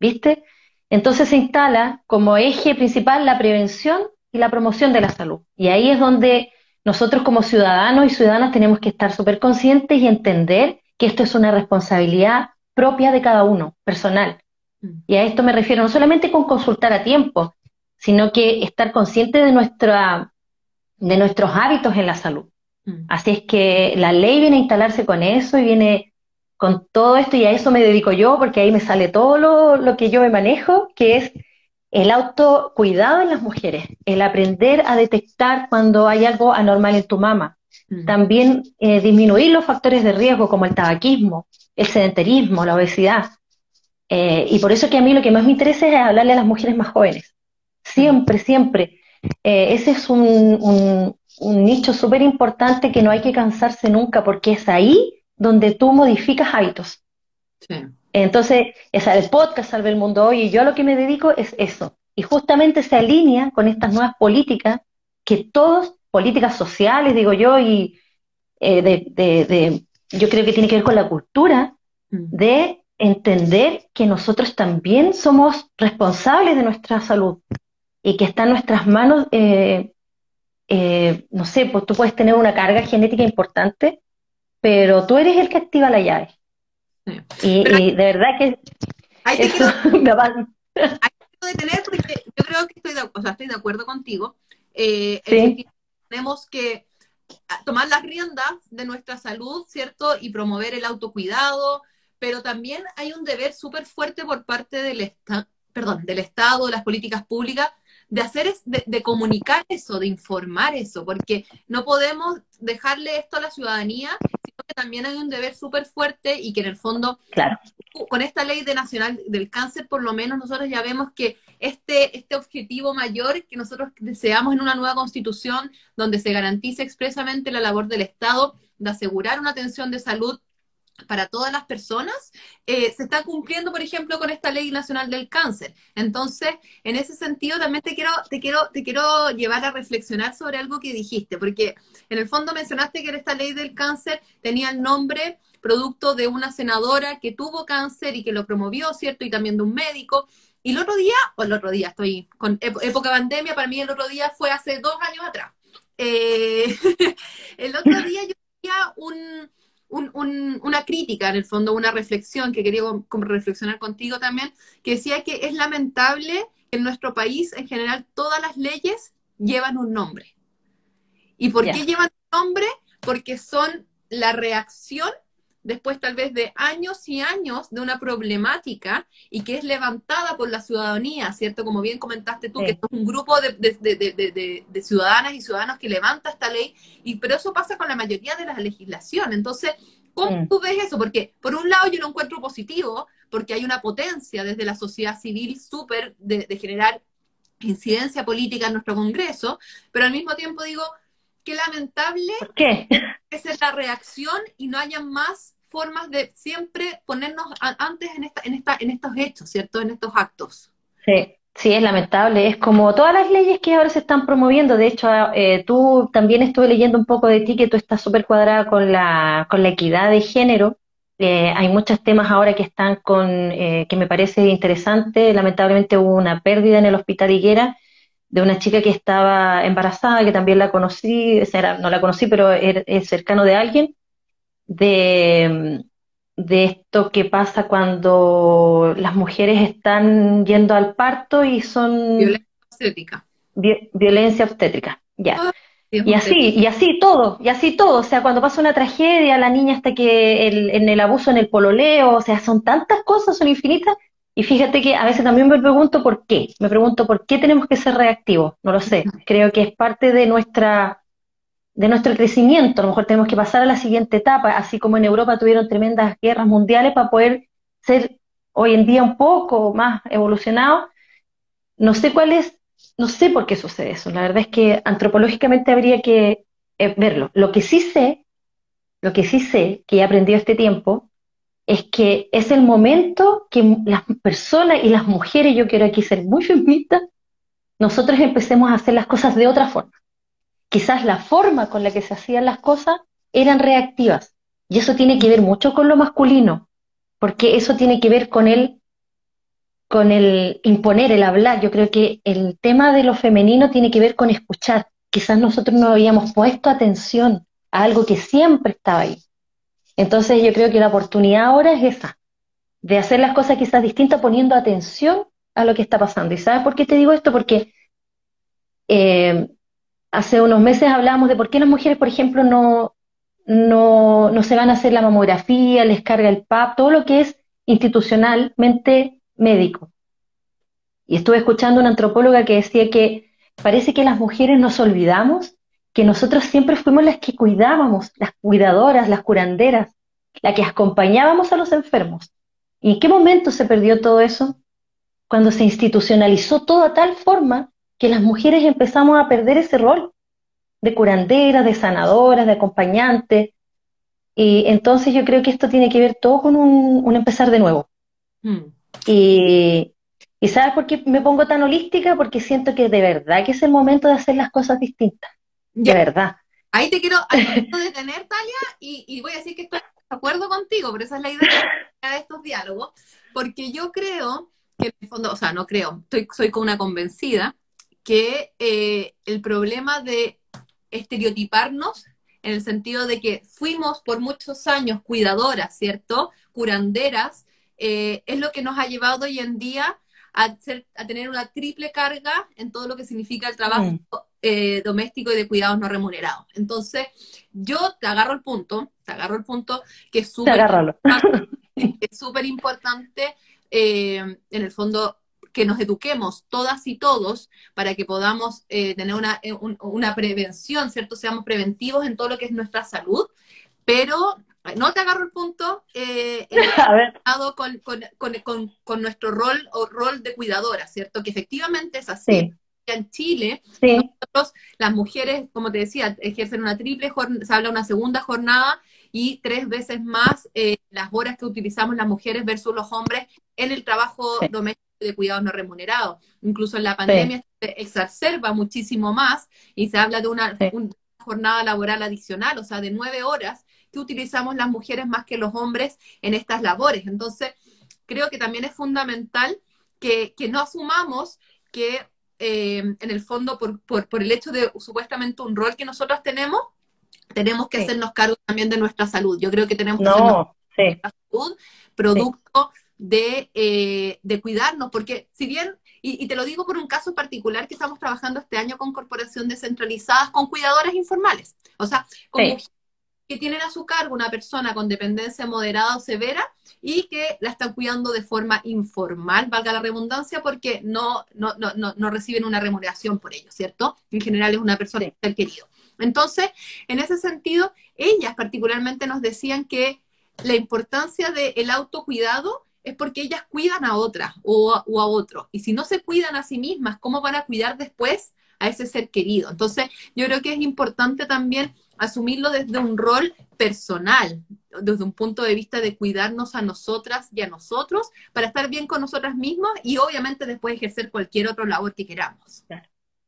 B: ¿viste? Entonces se instala como eje principal la prevención y la promoción de la salud. Y ahí es donde nosotros como ciudadanos y ciudadanas tenemos que estar súper conscientes y entender que esto es una responsabilidad propia de cada uno, personal.
A: Mm.
B: Y a esto me refiero no solamente con consultar a tiempo, sino que estar consciente de, nuestra, de nuestros hábitos en la salud.
A: Mm.
B: Así es que la ley viene a instalarse con eso y viene con todo esto y a eso me dedico yo porque ahí me sale todo lo, lo que yo me manejo, que es el autocuidado en las mujeres, el aprender a detectar cuando hay algo anormal en tu mama.
A: Mm.
B: También eh, disminuir los factores de riesgo como el tabaquismo, el sedentarismo, la obesidad. Eh, y por eso que a mí lo que más me interesa es hablarle a las mujeres más jóvenes. Siempre, siempre. Eh, ese es un, un, un nicho súper importante que no hay que cansarse nunca porque es ahí donde tú modificas hábitos.
A: Sí.
B: Entonces, esa el podcast Salve el Mundo Hoy y yo a lo que me dedico es eso. Y justamente se alinea con estas nuevas políticas que todos, políticas sociales, digo yo, y eh, de, de, de, yo creo que tiene que ver con la cultura,
A: Mm.
B: de entender que nosotros también somos responsables de nuestra salud y que está en nuestras manos, eh, eh, no sé, pues tú puedes tener una carga genética importante, pero tú eres el que activa la llave.
A: Sí.
B: Y, y de verdad que
A: Ahí te
B: eso
A: quiero
B: me va-
A: detener porque yo creo que estoy de, o sea, estoy de acuerdo contigo. Eh,
B: Sí.
A: tenemos que ah, tomar las riendas de nuestra salud, ¿cierto? Y promover el autocuidado, pero también hay un deber súper fuerte por parte del, esta- perdón, del Estado, de las políticas públicas, de hacer es, de, de comunicar eso, de informar eso, porque no podemos dejarle esto a la ciudadanía, que también hay un deber súper fuerte y que en el fondo
B: claro,
A: con esta ley de nacional del cáncer, por lo menos nosotros ya vemos que este, este objetivo mayor que nosotros deseamos en una nueva constitución, donde se garantice expresamente la labor del Estado de asegurar una atención de salud para todas las personas, eh, se está cumpliendo, por ejemplo, con esta ley nacional del cáncer. Entonces, en ese sentido, también te quiero, te quiero, te quiero llevar a reflexionar sobre algo que dijiste, porque en el fondo mencionaste que esta ley del cáncer tenía el nombre producto de una senadora que tuvo cáncer y que lo promovió, ¿cierto? Y también de un médico. Y el otro día, o el otro día, estoy con ép- época pandemia, para mí el otro día fue hace dos años atrás. Eh, el otro día yo tenía un, un- un- una crítica, en el fondo, una reflexión que quería como- reflexionar contigo también, que decía que es lamentable que en nuestro país, en general, todas las leyes llevan un nombre. ¿Y por qué llevan un nombre? Porque son la reacción después tal vez de años y años de una problemática y que es levantada por la ciudadanía, ¿cierto? Como bien comentaste tú,
B: Sí.
A: que es un grupo de, de- de- de- ciudadanas y ciudadanos que levanta esta ley, y pero eso pasa con la mayoría de la legislación. Entonces, ¿cómo tú ves eso? Porque por un lado yo lo encuentro positivo, porque hay una potencia desde la sociedad civil súper de, de generar incidencia política en nuestro Congreso, pero al mismo tiempo digo, qué lamentable
B: ¿por qué?
A: Es la reacción y no haya más formas de siempre ponernos antes en, esta, en, esta, en estos hechos, ¿cierto? En estos actos.
B: Sí, sí, es lamentable. Es como todas las leyes que ahora se están promoviendo. De hecho, eh, tú también estuve leyendo un poco de ti que tú estás súper cuadrada con la, con la equidad de género. Eh, hay muchos temas ahora que están con, eh, que me parece interesante. Lamentablemente hubo una pérdida en el hospital Higuera de una chica que estaba embarazada, que también la conocí, o sea, era- no la conocí, pero er- es cercano de alguien, de, de esto que pasa cuando las mujeres están yendo al parto y son
A: Violencia obstétrica.
B: vi- violencia obstétrica. Ya.
A: Ah,
B: Y así, y así todo, y así todo. O sea, cuando pasa una tragedia, la niña hasta que el, en el abuso en el pololeo, o sea, son tantas cosas, son infinitas. Y fíjate que a veces también me pregunto por qué. Me pregunto por qué tenemos que ser reactivos. No lo sé. Creo que es parte de nuestra, de nuestro crecimiento. A lo mejor tenemos que pasar a la siguiente etapa, así como en Europa tuvieron tremendas guerras mundiales para poder ser hoy en día un poco más evolucionados. No sé cuál es, no sé por qué sucede eso. La verdad es que antropológicamente habría que eh, verlo. Lo que sí sé, lo que sí sé, que he aprendido este tiempo, es que es el momento que las personas y las mujeres, yo quiero aquí ser muy feminista, nosotros empecemos a hacer las cosas de otra forma. Quizás la forma con la que se hacían las cosas eran reactivas. Y eso tiene que ver mucho con lo masculino, porque eso tiene que ver con el, con el imponer, el hablar. Yo creo que el tema de lo femenino tiene que ver con escuchar. Quizás nosotros no habíamos puesto atención a algo que siempre estaba ahí. Entonces yo creo que la oportunidad ahora es esa, de hacer las cosas quizás distintas poniendo atención a lo que está pasando. ¿Y sabes por qué te digo esto? Porque eh, hace unos meses hablábamos de por qué las mujeres, por ejemplo, no, no, no se van a hacer la mamografía, les carga el PAP, todo lo que es institucionalmente médico. Y estuve escuchando una antropóloga que decía que parece que las mujeres nos olvidamos que nosotros siempre fuimos las que cuidábamos, las cuidadoras, las curanderas, las que acompañábamos a los enfermos. ¿Y en qué momento se perdió todo eso? Cuando se institucionalizó todo a tal forma que las mujeres empezamos a perder ese rol de curanderas, de sanadoras, de acompañantes. Y entonces yo creo que esto tiene que ver todo con un, empezar de nuevo. Hmm. Y, ¿Y sabes por qué me pongo tan holística? Porque siento que de verdad que es el momento de hacer las cosas distintas. De verdad.
A: Ahí te quiero, detener, Talia, y, voy a decir que estoy de acuerdo contigo, pero esa es la idea de estos diálogos, porque yo creo que en el fondo, o sea, no creo, estoy, soy con una convencida que eh, el problema de estereotiparnos en el sentido de que fuimos por muchos años cuidadoras, ¿cierto? Curanderas, eh, es lo que nos ha llevado hoy en día a, a, tener una triple carga en todo lo que significa el trabajo mm. Eh, doméstico y de cuidados no remunerados. Entonces, yo te agarro el punto, te agarro el punto que es súper importante, eh, en el fondo que nos eduquemos todas y todos para que podamos eh, tener una, una prevención, ¿cierto? Seamos preventivos en todo lo que es nuestra salud, pero no te agarro el punto, eh, con, con, con, con, nuestro rol o rol de cuidadora, ¿cierto? Que efectivamente es así. En Chile, nosotros, las mujeres, como te decía, ejercen una triple jornada, se habla una segunda jornada y tres veces más eh, las horas que utilizamos las mujeres versus los hombres en el trabajo doméstico de cuidados no remunerados. Incluso en la pandemia se exacerba muchísimo más y se habla de una, una jornada laboral adicional, o sea, de nueve horas que utilizamos las mujeres más que los hombres en estas labores. Entonces, creo que también es fundamental que, no asumamos que eh, en el fondo, por, por, el hecho de supuestamente un rol que nosotros tenemos, tenemos que hacernos cargo también de nuestra salud. Yo creo que tenemos que hacernos de nuestra salud, producto de, eh, de, cuidarnos, porque si bien, y, te lo digo por un caso particular que estamos trabajando este año con corporaciones descentralizadas, con cuidadoras informales, o sea, con que tienen a su cargo una persona con dependencia moderada o severa y que la están cuidando de forma informal, valga la redundancia, porque no, no, no, no, reciben una remuneración por ello, ¿cierto? En general es una persona sí. querido. Entonces, en ese sentido, ellas particularmente nos decían que la importancia del autocuidado es porque ellas cuidan a otras o a, o a otros. Y si no se cuidan a sí mismas, ¿cómo van a cuidar después a ese ser querido? Entonces, yo creo que es importante también asumirlo desde un rol personal, desde un punto de vista de cuidarnos a nosotras y a nosotros para estar bien con nosotras mismas y obviamente después ejercer cualquier otro labor que queramos.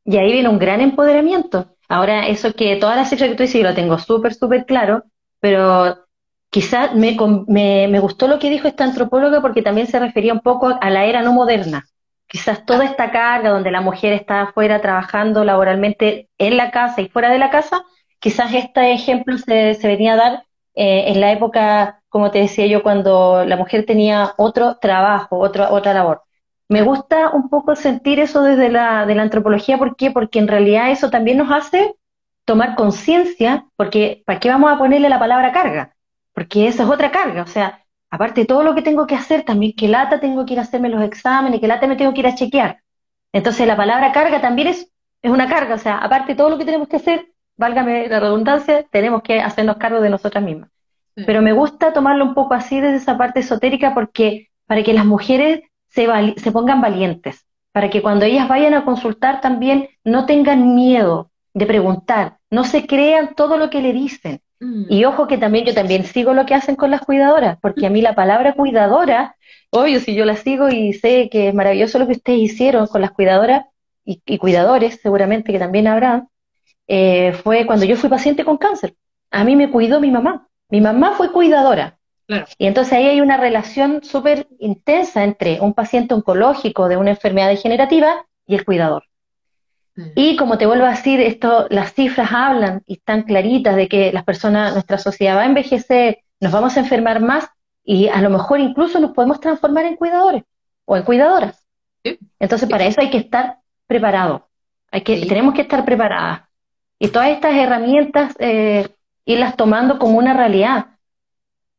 B: Y ahí viene un gran empoderamiento. Ahora, eso que toda la sección que tú dices, yo lo tengo súper, súper claro, pero quizás me, me, me, gustó lo que dijo esta antropóloga porque también se refería un poco a la era no moderna. Quizás toda esta carga donde la mujer está afuera trabajando laboralmente en la casa y fuera de la casa, Quizás este ejemplo se, venía a dar eh, en la época, como te decía yo, cuando la mujer tenía otro trabajo, otra otra labor. Me gusta un poco sentir eso desde la, de la antropología, ¿por qué? Porque en realidad eso también nos hace tomar conciencia, porque ¿para qué vamos a ponerle la palabra carga? Porque esa es otra carga, o sea, aparte de todo lo que tengo que hacer, también que lata tengo que ir a hacerme los exámenes, que lata me tengo que ir a chequear. Entonces la palabra carga también es, es una carga, o sea, aparte de todo lo que tenemos que hacer, válgame la redundancia, tenemos que hacernos cargo de nosotras mismas. Pero me gusta tomarlo un poco así desde esa parte esotérica porque para que las mujeres se, se pongan valientes, para que cuando ellas vayan a consultar también no tengan miedo de preguntar, no se crean todo lo que le dicen, Mm. Y ojo que también yo también sigo lo que hacen con las cuidadoras, porque a mí la palabra cuidadora, obvio, si yo la sigo y sé que es maravilloso lo que ustedes hicieron con las cuidadoras y, cuidadores, seguramente que también habrá, eh, fue cuando yo fui paciente con cáncer. A mí me cuidó mi mamá. Mi mamá fue cuidadora. Y entonces ahí hay una relación súper intensa entre un paciente oncológico de una enfermedad degenerativa y el cuidador. Y como te vuelvo a decir, esto, las cifras hablan y están claritas de que las personas, nuestra sociedad va a envejecer, nos vamos a enfermar más y a lo mejor incluso nos podemos transformar en cuidadores o en cuidadoras. Entonces para eso hay que estar preparados, hay que, tenemos que estar preparadas. Y todas estas herramientas, eh, irlas tomando como una realidad.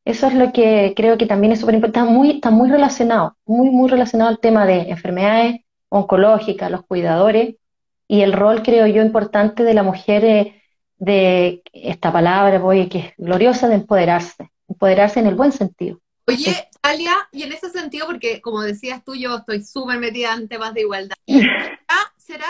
B: Eso es lo que creo que también es súper importante, muy, está muy relacionado, muy, muy relacionado al tema de enfermedades oncológicas, los cuidadores, y el rol, creo yo, importante de la mujer eh, de esta palabra, voy, que es gloriosa, de empoderarse, empoderarse en el buen sentido.
A: Oye, Alia, y en ese sentido, porque como decías tú, yo estoy súper metida en temas de igualdad, ¿será,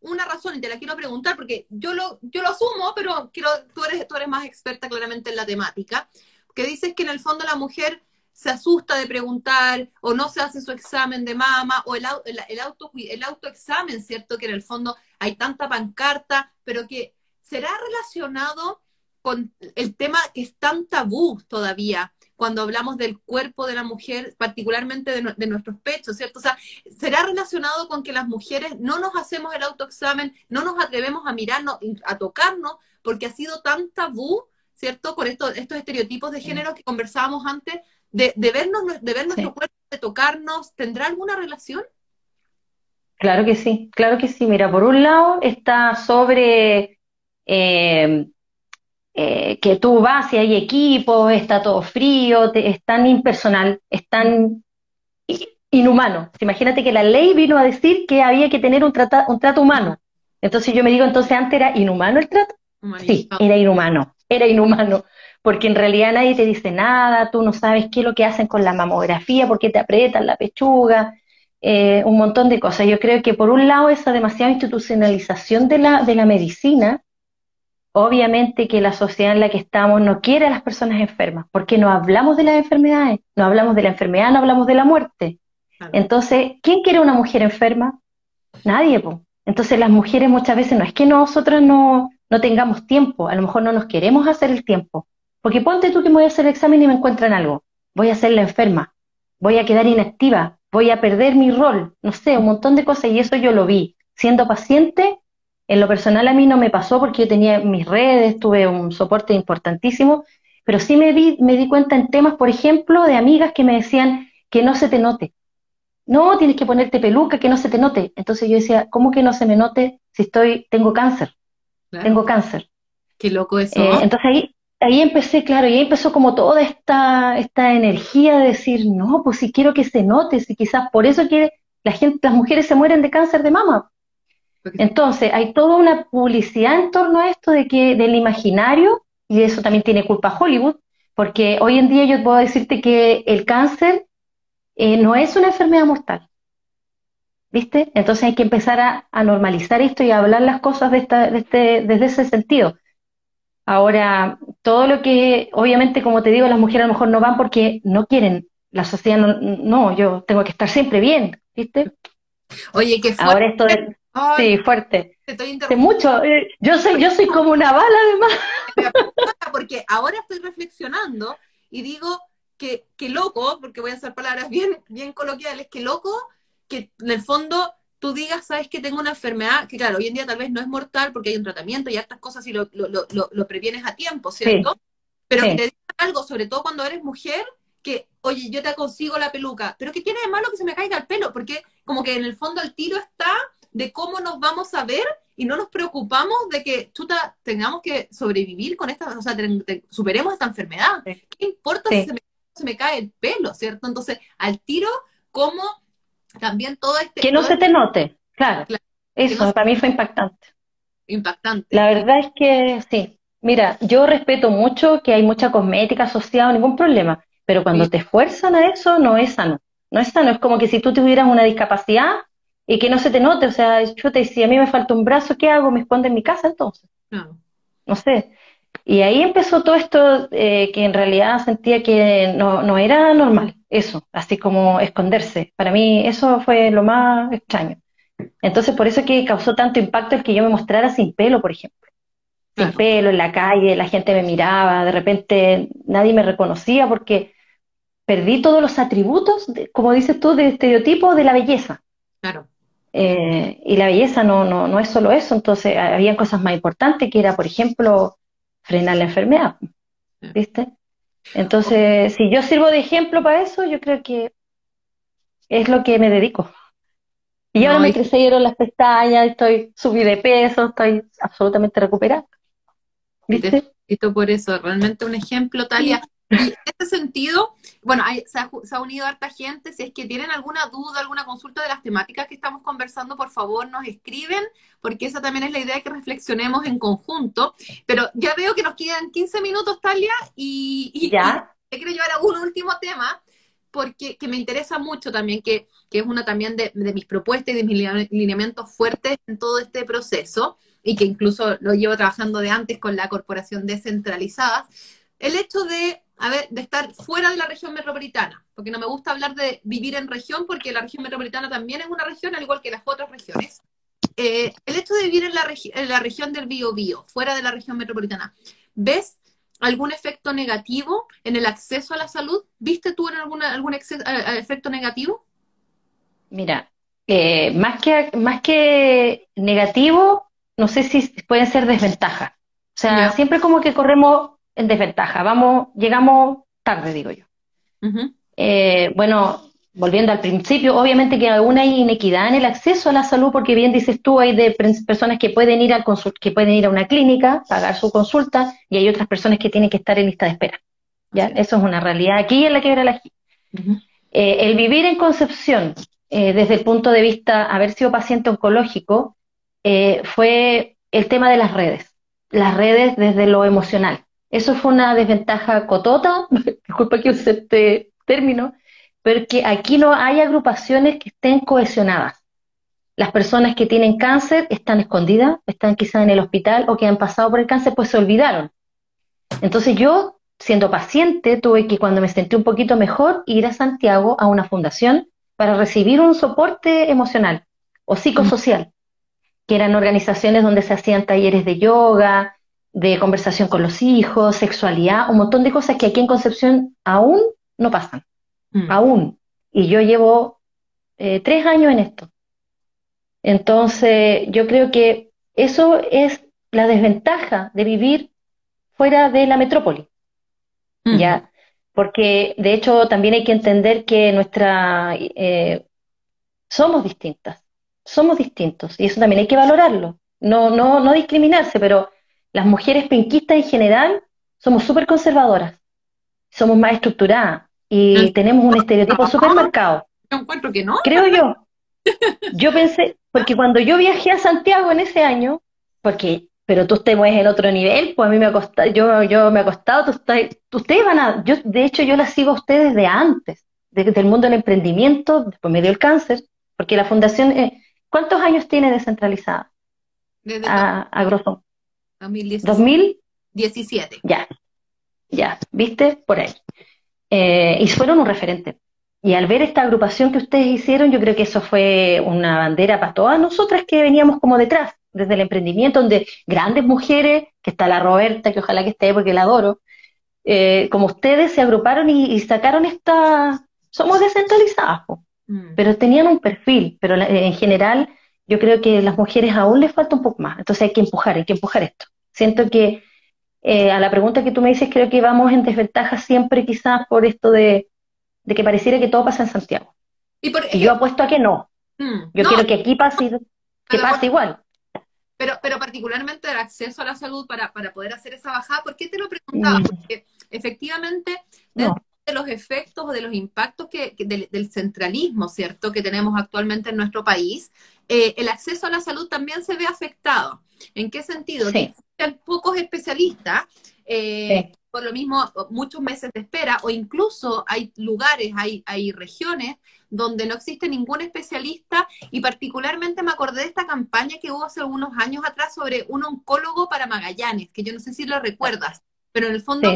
A: una razón, y te la quiero preguntar, porque yo lo, yo lo asumo, pero quiero, tú, eres, tú eres más experta claramente en la temática, que dices que en el fondo la mujer se asusta de preguntar o no se hace su examen de mama o el, el, auto, el autoexamen, ¿cierto? Que en el fondo hay tanta pancarta, pero que será relacionado con el tema que es tan tabú todavía cuando hablamos del cuerpo de la mujer, particularmente de, de, nuestros pechos, ¿cierto? O sea, será relacionado con que las mujeres no nos hacemos el autoexamen, no nos atrevemos a mirarnos, a tocarnos, porque ha sido tan tabú, ¿cierto? Con estos estereotipos de género que conversábamos antes, de, vernos, de ver nuestro cuerpo, de tocarnos, ¿tendrá alguna relación?
B: Claro que sí, claro que sí. Mira, por un lado está sobre eh, eh, que tú vas y hay equipo, está todo frío, es tan impersonal, es tan inhumano. Imagínate que la ley vino a decir que había que tener un, un trato humano. Entonces yo me digo, entonces antes era inhumano el trato. Sí, era inhumano, era inhumano porque en realidad nadie te dice nada, tú no sabes qué es lo que hacen con la mamografía, por qué te aprietan la pechuga, eh, un montón de cosas. Yo creo que por un lado esa demasiada institucionalización de la, de la medicina, obviamente que la sociedad en la que estamos no quiere a las personas enfermas, porque no hablamos de las enfermedades, no hablamos de la enfermedad, no hablamos de la muerte. Entonces, ¿quién quiere una mujer enferma? Nadie, pues. Entonces las mujeres muchas veces no es que nosotros no, no tengamos tiempo, a lo mejor no nos queremos hacer el tiempo, porque ponte tú que me voy a hacer el examen y me encuentran algo. Voy a ser la enferma, voy a quedar inactiva, voy a perder mi rol, no sé, un montón de cosas. Y eso yo lo vi. Siendo paciente, en lo personal a mí no me pasó porque yo tenía mis redes, tuve un soporte importantísimo, pero sí me, vi, me di cuenta en temas, por ejemplo, de amigas que me decían que no se te note. No, tienes que ponerte peluca, que no se te note. Entonces yo decía, ¿cómo que no se me note si estoy, tengo cáncer? Tengo cáncer.
A: Qué loco eso.
B: Eh, entonces ahí, ahí empecé, claro, y ahí empezó como toda esta, esta energía de decir, no, pues si quiero que se note, si quizás por eso que la gente, las mujeres se mueren de cáncer de mama. Entonces, hay toda una publicidad en torno a esto de que, del imaginario, y eso también tiene culpa Hollywood, porque hoy en día yo puedo decirte que el cáncer eh, no es una enfermedad mortal. ¿Viste? Entonces hay que empezar a, normalizar esto y a hablar las cosas de esta, de este, desde ese sentido. Ahora, todo lo que, obviamente, como te digo, las mujeres a lo mejor no van porque no quieren, la sociedad no, no yo tengo que estar siempre bien, ¿viste?
A: Oye, qué
B: fuerte. Ahora esto es, sí, fuerte. Te estoy mucho, eh, yo soy, yo soy como una bala además.
A: Porque ahora estoy reflexionando y digo que, que loco, porque voy a hacer palabras bien, bien coloquiales, que loco, que en el fondo tú digas, sabes que tengo una enfermedad, que claro, hoy en día tal vez no es mortal porque hay un tratamiento y estas cosas y lo, lo, previenes a tiempo, ¿cierto? Pero que te digan algo, sobre todo cuando eres mujer, que, oye, yo te consigo la peluca, pero que tiene de malo que se me caiga el pelo? Porque como que en el fondo el tiro está de cómo nos vamos a ver y no nos preocupamos de que chuta, tengamos que sobrevivir con esta, o sea, superemos esta enfermedad. ¿Qué importa si se me, se me cae el pelo, ¿cierto? Entonces, al tiro, ¿cómo también todo este...
B: Que no se te note, claro. Eso para mí fue impactante.
A: Impactante.
B: La verdad es que sí. Mira, yo respeto mucho que hay mucha cosmética asociada, ningún problema, pero cuando te esfuerzan a eso no es sano. No es sano, es como que si tú tuvieras una discapacidad y que no se te note, o sea, yo te decía, a mí me falta un brazo, ¿qué hago? ¿Me escondo en mi casa entonces? no sé. Y ahí empezó todo esto eh, que en realidad sentía que no, no era normal, eso, así como esconderse. Para mí eso fue lo más extraño. Entonces, por eso es que causó tanto impacto el que yo me mostrara sin pelo, por ejemplo. Sin pelo, en la calle, la gente me miraba, de repente nadie me reconocía porque perdí todos los atributos, como dices tú, de estereotipo de la belleza.
A: Claro.
B: Eh, y la belleza no, no, no es solo eso, entonces había cosas más importantes que era, por ejemplo, frenar la enfermedad. ¿Viste? Entonces, si yo sirvo de ejemplo para eso, yo creo que es lo que me dedico. Y ahora me crecieron las pestañas, estoy subí de peso, estoy absolutamente recuperada.
A: ¿Viste? Te por eso, realmente un ejemplo, Talia. Y sentido, bueno, se, ha, unido harta gente. Si es que tienen alguna duda, alguna consulta de las temáticas que estamos conversando, por favor nos escriben, porque esa también es la idea de que reflexionemos en conjunto. Pero ya veo que nos quedan 15 minutos, Talia, y,
B: ¿Ya?
A: te quiero llevar a un último tema, porque que me interesa mucho también, que, que es una también de, de mis propuestas y de mis lineamientos fuertes en todo este proceso, y que incluso lo llevo trabajando de antes con la corporación descentralizada. El hecho de a ver, de estar fuera de la región metropolitana, porque no me gusta hablar de vivir en región, porque la región metropolitana también es una región, al igual que las otras regiones. Eh, el hecho de vivir en la, en la región del Bío fuera de la región metropolitana, ¿ves algún efecto negativo en el acceso a la salud? ¿Viste tú en alguna, algún efecto negativo?
B: Mira, eh, más, que, más que negativo, no sé si pueden ser desventajas. O sea, siempre como que corremos en desventaja. Vamos, llegamos tarde, digo yo. Eh, bueno, volviendo al principio, obviamente que aún hay inequidad en el acceso a la salud, porque bien dices tú, hay de personas que pueden ir al que pueden ir a una clínica, pagar su consulta, y hay otras personas que tienen que estar en lista de espera. ¿ya? Eso es una realidad aquí en la que era la eh, el vivir en Concepción, eh, desde el punto de vista haber sido paciente oncológico, fue el tema de las redes. Las redes desde lo emocional. Eso fue una desventaja cotota, disculpa que use este término, porque aquí no hay agrupaciones que estén cohesionadas. Las personas que tienen cáncer están escondidas, están quizás en el hospital o que han pasado por el cáncer, pues se olvidaron. Entonces yo, siendo paciente, tuve que cuando me sentí un poquito mejor ir a Santiago a una fundación para recibir un soporte emocional o psicosocial, que eran organizaciones donde se hacían talleres de yoga, de conversación con los hijos, sexualidad, un montón de cosas que aquí en Concepción aún no pasan, mm. aún. Y yo llevo eh, tres años en esto. Entonces, yo creo que eso es la desventaja de vivir fuera de la metrópoli. ¿Ya? Porque de hecho también hay que entender que nuestra eh, somos distintas, somos distintos, y eso también hay que valorarlo. No, no, no discriminarse, pero las mujeres penquistas en general somos súper conservadoras, somos más estructuradas y tenemos un estereotipo súper marcado.
A: Yo encuentro que no.
B: Creo yo. Yo pensé, porque cuando yo viajé a Santiago en ese año, porque, pero tú te mueves en otro nivel, pues a mí me ha costado, yo, yo me ha costado, tú ustedes van a, yo, de hecho yo las sigo a ustedes de antes, desde el mundo del emprendimiento, después me dio el cáncer, porque la fundación, eh, ¿cuántos años tiene descentralizada?
A: Desde a,
B: a grosso
A: 2017.
B: Ya, ya, ¿viste? Por ahí. Eh, y fueron un referente. Y al ver esta agrupación que ustedes hicieron, yo creo que eso fue una bandera para todas nosotras que veníamos como detrás, desde el emprendimiento, donde grandes mujeres, que está la Roberta, que ojalá que esté porque la adoro, eh, como ustedes se agruparon y, sacaron esta... Somos descentralizadas, mm. pero tenían un perfil, pero en general yo creo que a las mujeres aún les falta un poco más. Entonces hay que empujar, hay que empujar esto. Siento que eh, a la pregunta que tú me dices, creo que vamos en desventaja siempre quizás por esto de, que pareciera que todo pasa en Santiago. Y, yo apuesto a que no. Mm, yo quiero que aquí pase, que pase igual.
A: Pero, pero particularmente el acceso a la salud para, poder hacer esa bajada, ¿por qué te lo preguntaba? Mm. Porque efectivamente, de los efectos o de los impactos que, del, centralismo, ¿cierto?, que tenemos actualmente en nuestro país, eh, el acceso a la salud también se ve afectado. ¿En qué sentido?
B: Sí.
A: Hay pocos especialistas, eh, por lo mismo muchos meses de espera o incluso hay lugares, hay, hay regiones donde no existe ningún especialista y particularmente me acordé de esta campaña que hubo hace algunos años atrás sobre un oncólogo para Magallanes, que yo no sé si lo recuerdas, pero en el fondo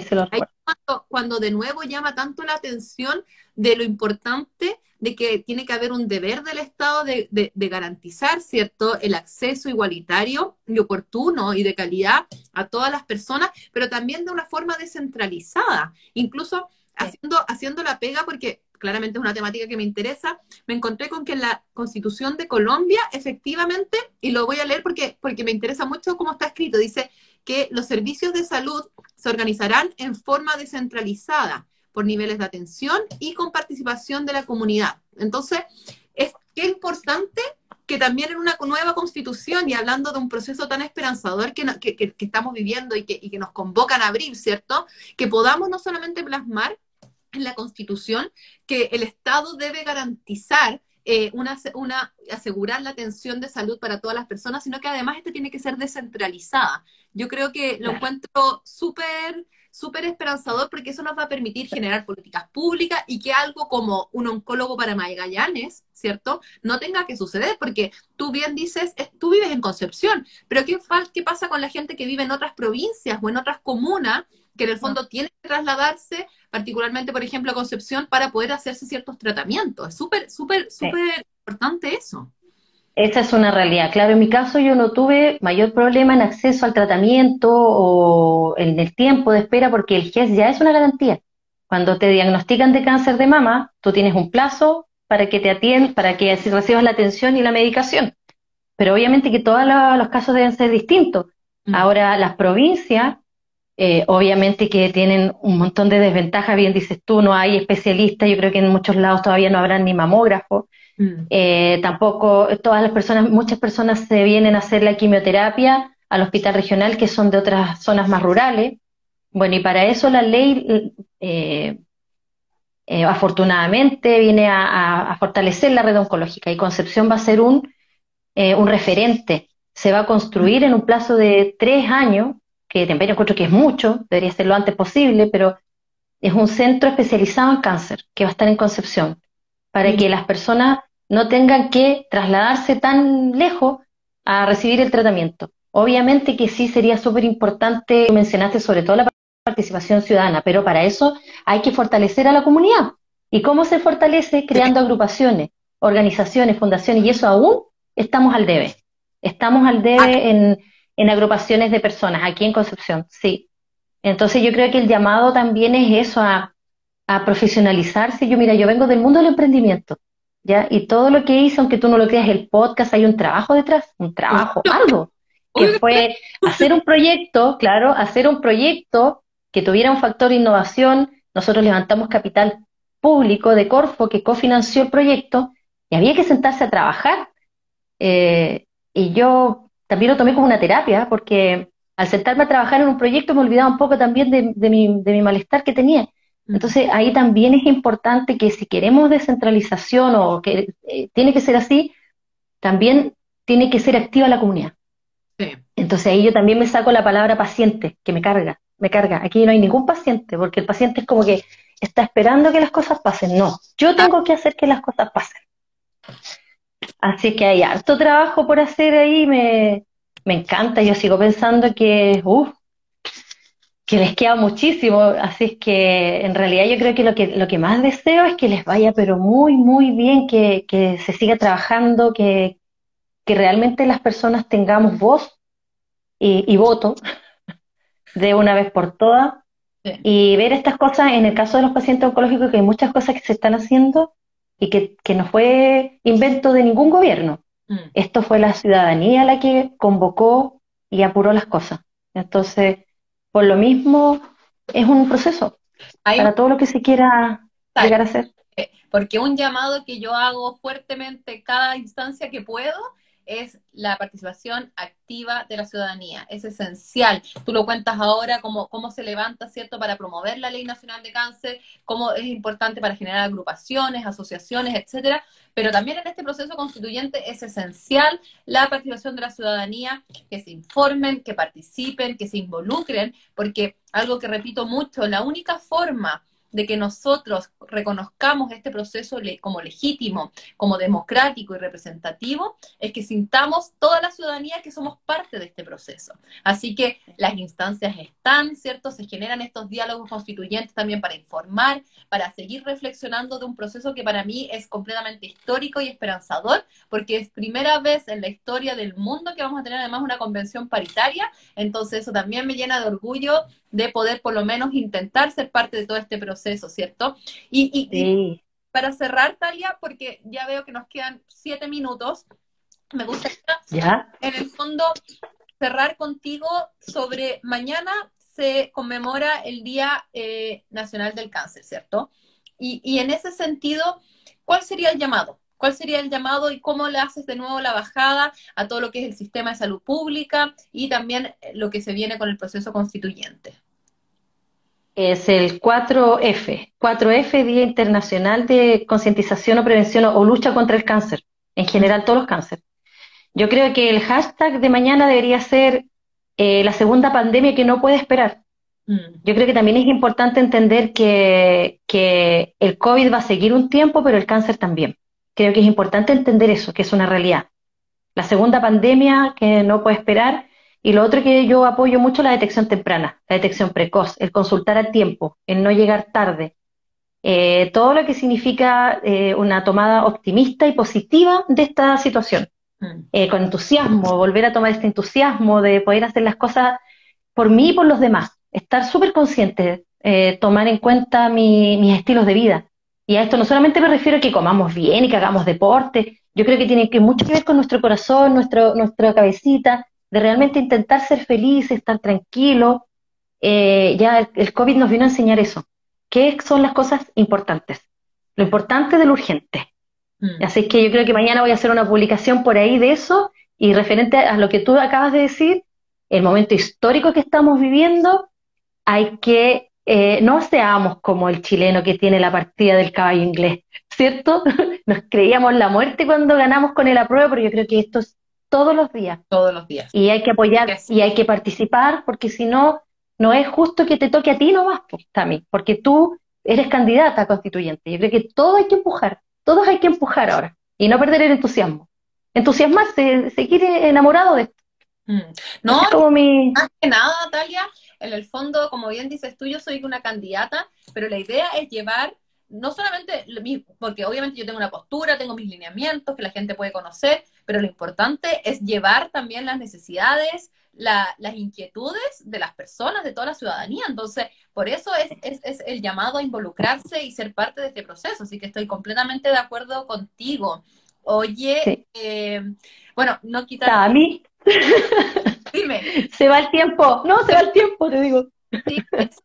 A: cuando, cuando, de nuevo llama tanto la atención de lo importante de que tiene que haber un deber del Estado de, de, garantizar, ¿cierto?, el acceso igualitario y oportuno y de calidad a todas las personas, pero también de una forma descentralizada, incluso haciendo, haciendo la pega, porque claramente es una temática que me interesa, me encontré con que en la Constitución de Colombia, efectivamente, y lo voy a leer porque, porque me interesa mucho cómo está escrito, dice que los servicios de salud se organizarán en forma descentralizada por niveles de atención y con participación de la comunidad. Entonces, es que importante que también en una nueva constitución y hablando de un proceso tan esperanzador que, que, estamos viviendo y que, y que nos convocan a abrir, ¿cierto? Que podamos no solamente plasmar en la constitución que el Estado debe garantizar eh, una, una, asegurar la atención de salud para todas las personas, sino que además este tiene que ser descentralizada. Yo creo que lo encuentro súper súper esperanzador porque eso nos va a permitir generar políticas públicas y que algo como un oncólogo para Magallanes, ¿cierto? No tenga que suceder porque tú bien dices, tú vives en Concepción, pero ¿qué, ¿qué pasa con la gente que vive en otras provincias o en otras comunas que en el fondo tiene que trasladarse, particularmente, por ejemplo, a Concepción, para poder hacerse ciertos tratamientos? Es súper, súper, súper importante eso.
B: Esa es una realidad. Claro, en mi caso yo no tuve mayor problema en acceso al tratamiento o en el tiempo de espera porque el GES ya es una garantía. Cuando te diagnostican de cáncer de mama, tú tienes un plazo para que te atiendan, para que recibas la atención y la medicación. Pero obviamente que todos los casos deben ser distintos. Mm. Ahora, las provincias, eh, obviamente que tienen un montón de desventajas, bien dices tú, no hay especialistas, yo creo que en muchos lados todavía no habrán ni mamógrafos. Mm. Eh, tampoco todas las personas, muchas personas se vienen a hacer la quimioterapia al hospital regional que son de otras zonas más rurales. Bueno, y para eso la ley, eh, afortunadamente, viene a, fortalecer la red oncológica y Concepción va a ser un, un referente. Se va a construir en un plazo de tres años, que también encuentro que es mucho, debería ser lo antes posible, pero es un centro especializado en cáncer que va a estar en Concepción para mm. que las personas no tengan que trasladarse tan lejos a recibir el tratamiento. Obviamente que sí sería súper importante, mencionaste sobre todo la participación ciudadana, pero para eso hay que fortalecer a la comunidad. ¿Y cómo se fortalece? Creando agrupaciones, organizaciones, fundaciones, y eso aún estamos al debe. Estamos al debe ah. en, en agrupaciones de personas, aquí en Concepción, sí. Entonces yo creo que el llamado también es eso, a a profesionalizarse. Yo, mira, yo vengo del mundo del emprendimiento, ¿ya? Y todo lo que hice, aunque tú no lo creas, el podcast, hay un trabajo detrás, un trabajo, algo, que fue hacer un proyecto, claro, hacer un proyecto que tuviera un factor de innovación. Nosotros levantamos capital público de Corfo que cofinanció el proyecto y había que sentarse a trabajar. Eh, y yo también lo tomé como una terapia, porque al sentarme a trabajar en un proyecto me olvidaba un poco también de, mi, de mi malestar que tenía. Entonces ahí también es importante que si queremos descentralización o que eh, tiene que ser así, también tiene que ser activa la comunidad. Entonces ahí yo también me saco la palabra paciente, que me carga, me carga. Aquí no hay ningún paciente, porque el paciente es como que está esperando que las cosas pasen. No, yo tengo que hacer que las cosas pasen. Así que hay harto trabajo por hacer ahí, me, me encanta. Yo sigo pensando que, uff, que les queda muchísimo, así es que en realidad yo creo que lo que, lo que más deseo es que les vaya pero muy, muy bien, que, que se siga trabajando, que, que realmente las personas tengamos voz y, voto de una vez por todas. Y ver estas cosas, en el caso de los pacientes oncológicos, que hay muchas cosas que se están haciendo y que, que no fue invento de ningún gobierno. Mm. Esto fue la ciudadanía la que convocó y apuró las cosas. Entonces, por lo mismo, es un proceso para todo lo que se quiera llegar a hacer.
A: Eh, porque un llamado que yo hago fuertemente cada instancia que puedo es la participación activa de la ciudadanía. Es esencial. Tú lo cuentas ahora, cómo, cómo se levanta, ¿cierto?, para promover la Ley Nacional de Cáncer, cómo es importante para generar agrupaciones, asociaciones, etcétera. Pero también en este proceso constituyente es esencial la participación de la ciudadanía, que se informen, que participen, que se involucren, porque algo que repito mucho, la única forma de que nosotros reconozcamos este proceso como legítimo, como democrático y representativo, es que sintamos toda la ciudadanía que somos parte de este proceso. Así que las instancias están, ¿cierto? Se generan estos diálogos constituyentes también para informar, para seguir reflexionando de un proceso que para mí es completamente histórico y esperanzador, porque es primera vez en la historia del mundo que vamos a tener además una convención paritaria, entonces eso también me llena de orgullo de poder por lo menos intentar ser parte de todo este proceso, ¿cierto? Y, para cerrar, Talia, porque ya veo que nos quedan siete minutos, me gustaría ¿Ya? en el fondo cerrar contigo sobre mañana se conmemora el Día eh, Nacional del Cáncer, ¿cierto? Y, y en ese sentido, ¿cuál sería el llamado? ¿Cuál sería el llamado y cómo le haces de nuevo la bajada a todo lo que es el sistema de salud pública y también lo que se viene con el proceso constituyente?
B: Es el 4F. 4F, Día Internacional de Concientización o Prevención o, Lucha contra el Cáncer, en general todos los cánceres. Yo creo que el hashtag de mañana debería ser eh, la segunda pandemia que no puede esperar. Mm. Yo creo que también es importante entender que, que el COVID va a seguir un tiempo, pero el cáncer también. Creo que es importante entender eso, que es una realidad. La segunda pandemia que no puede esperar y lo otro que yo apoyo mucho la detección temprana, la detección precoz, el consultar a tiempo, el no llegar tarde. Eh, todo lo que significa eh, una tomada optimista y positiva de esta situación. Mm. Eh, con entusiasmo, volver a tomar este entusiasmo de poder hacer las cosas por mí y por los demás. Estar súper consciente, tomar en cuenta mis estilos de vida. Y a esto no solamente me refiero a que comamos bien y que hagamos deporte, yo creo que tiene que mucho que ver con nuestro corazón, nuestro, nuestra cabecita, de realmente intentar ser feliz, estar tranquilo. Eh, ya el, COVID nos vino a enseñar eso. ¿Qué son las cosas importantes? Lo importante de lo urgente. Mm. Así que yo creo que mañana voy a hacer una publicación por ahí de eso y referente a lo que tú acabas de decir, el momento histórico que estamos viviendo, hay que eh, no seamos como el chileno que tiene la partida del caballo inglés, ¿cierto? Nos creíamos la muerte cuando ganamos con el apruebo, pero yo creo que esto es todos los días.
A: Todos los días.
B: Y hay que apoyar y hay que participar porque si no, no es justo que te toque a ti nomás, pues, Tami, porque tú eres candidata a constituyente. Yo creo que todo hay que empujar, todos hay que empujar ahora y no perder el entusiasmo. Entusiasmarse, seguir enamorado de esto.
A: Mm. No, como mi... más que nada, Natalia, en el fondo, como bien dices tú, yo soy una candidata, pero la idea es llevar no solamente, porque obviamente yo tengo una postura, tengo mis lineamientos que la gente puede conocer, pero lo importante es llevar también las necesidades, las inquietudes de las personas, de toda la ciudadanía. Entonces, por eso es, es, el llamado a involucrarse y ser parte de este proceso. Así que estoy completamente de acuerdo contigo. Oye, eh, bueno, no quitar...
B: A mí. Dime. Se va el tiempo. No, se va el tiempo, te digo.
A: Sí, eso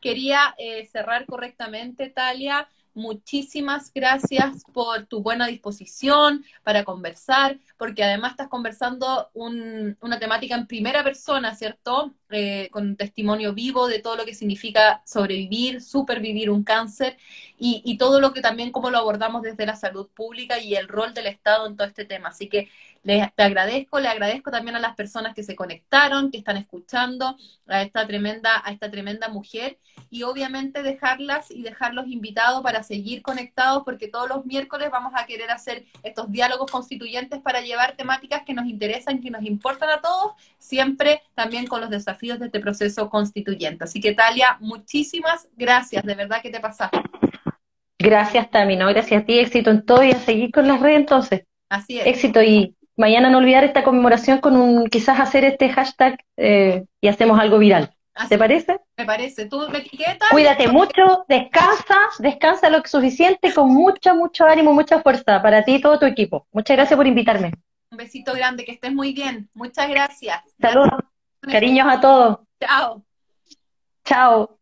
A: quería eh, cerrar correctamente, Talia muchísimas gracias por tu buena disposición para conversar, porque además estás conversando una temática en primera persona, ¿cierto? Eh, con un testimonio vivo de todo lo que significa sobrevivir, supervivir un cáncer y, y todo lo que también, cómo lo abordamos desde la salud pública y el rol del Estado en todo este tema. Así que les, te agradezco, le agradezco también a las personas que se conectaron, que están escuchando a esta tremenda, a esta tremenda mujer, y obviamente dejarlas y dejarlos invitados para seguir conectados, porque todos los miércoles vamos a querer hacer estos diálogos constituyentes para llevar temáticas que nos interesan, que nos importan a todos, siempre también con los desafíos de este proceso constituyente. Así que Talia, muchísimas gracias, de verdad que te pasaste.
B: Gracias, Tami, ¿no? Gracias a ti, éxito en todo y a seguir con las redes entonces.
A: Así es.
B: Éxito y mañana no olvidar esta conmemoración con un, quizás hacer este hashtag eh, y hacemos algo viral. ¿Te parece?
A: Me parece. ¿Tú me etiquetas?
B: Cuídate mucho, descansa, descansa lo suficiente, con mucho, mucho ánimo, mucha fuerza para ti y todo tu equipo. Muchas gracias por invitarme.
A: Un besito grande, que estés muy bien. Muchas gracias.
B: Saludos. Cariños a todos.
A: Chao.
B: Chao.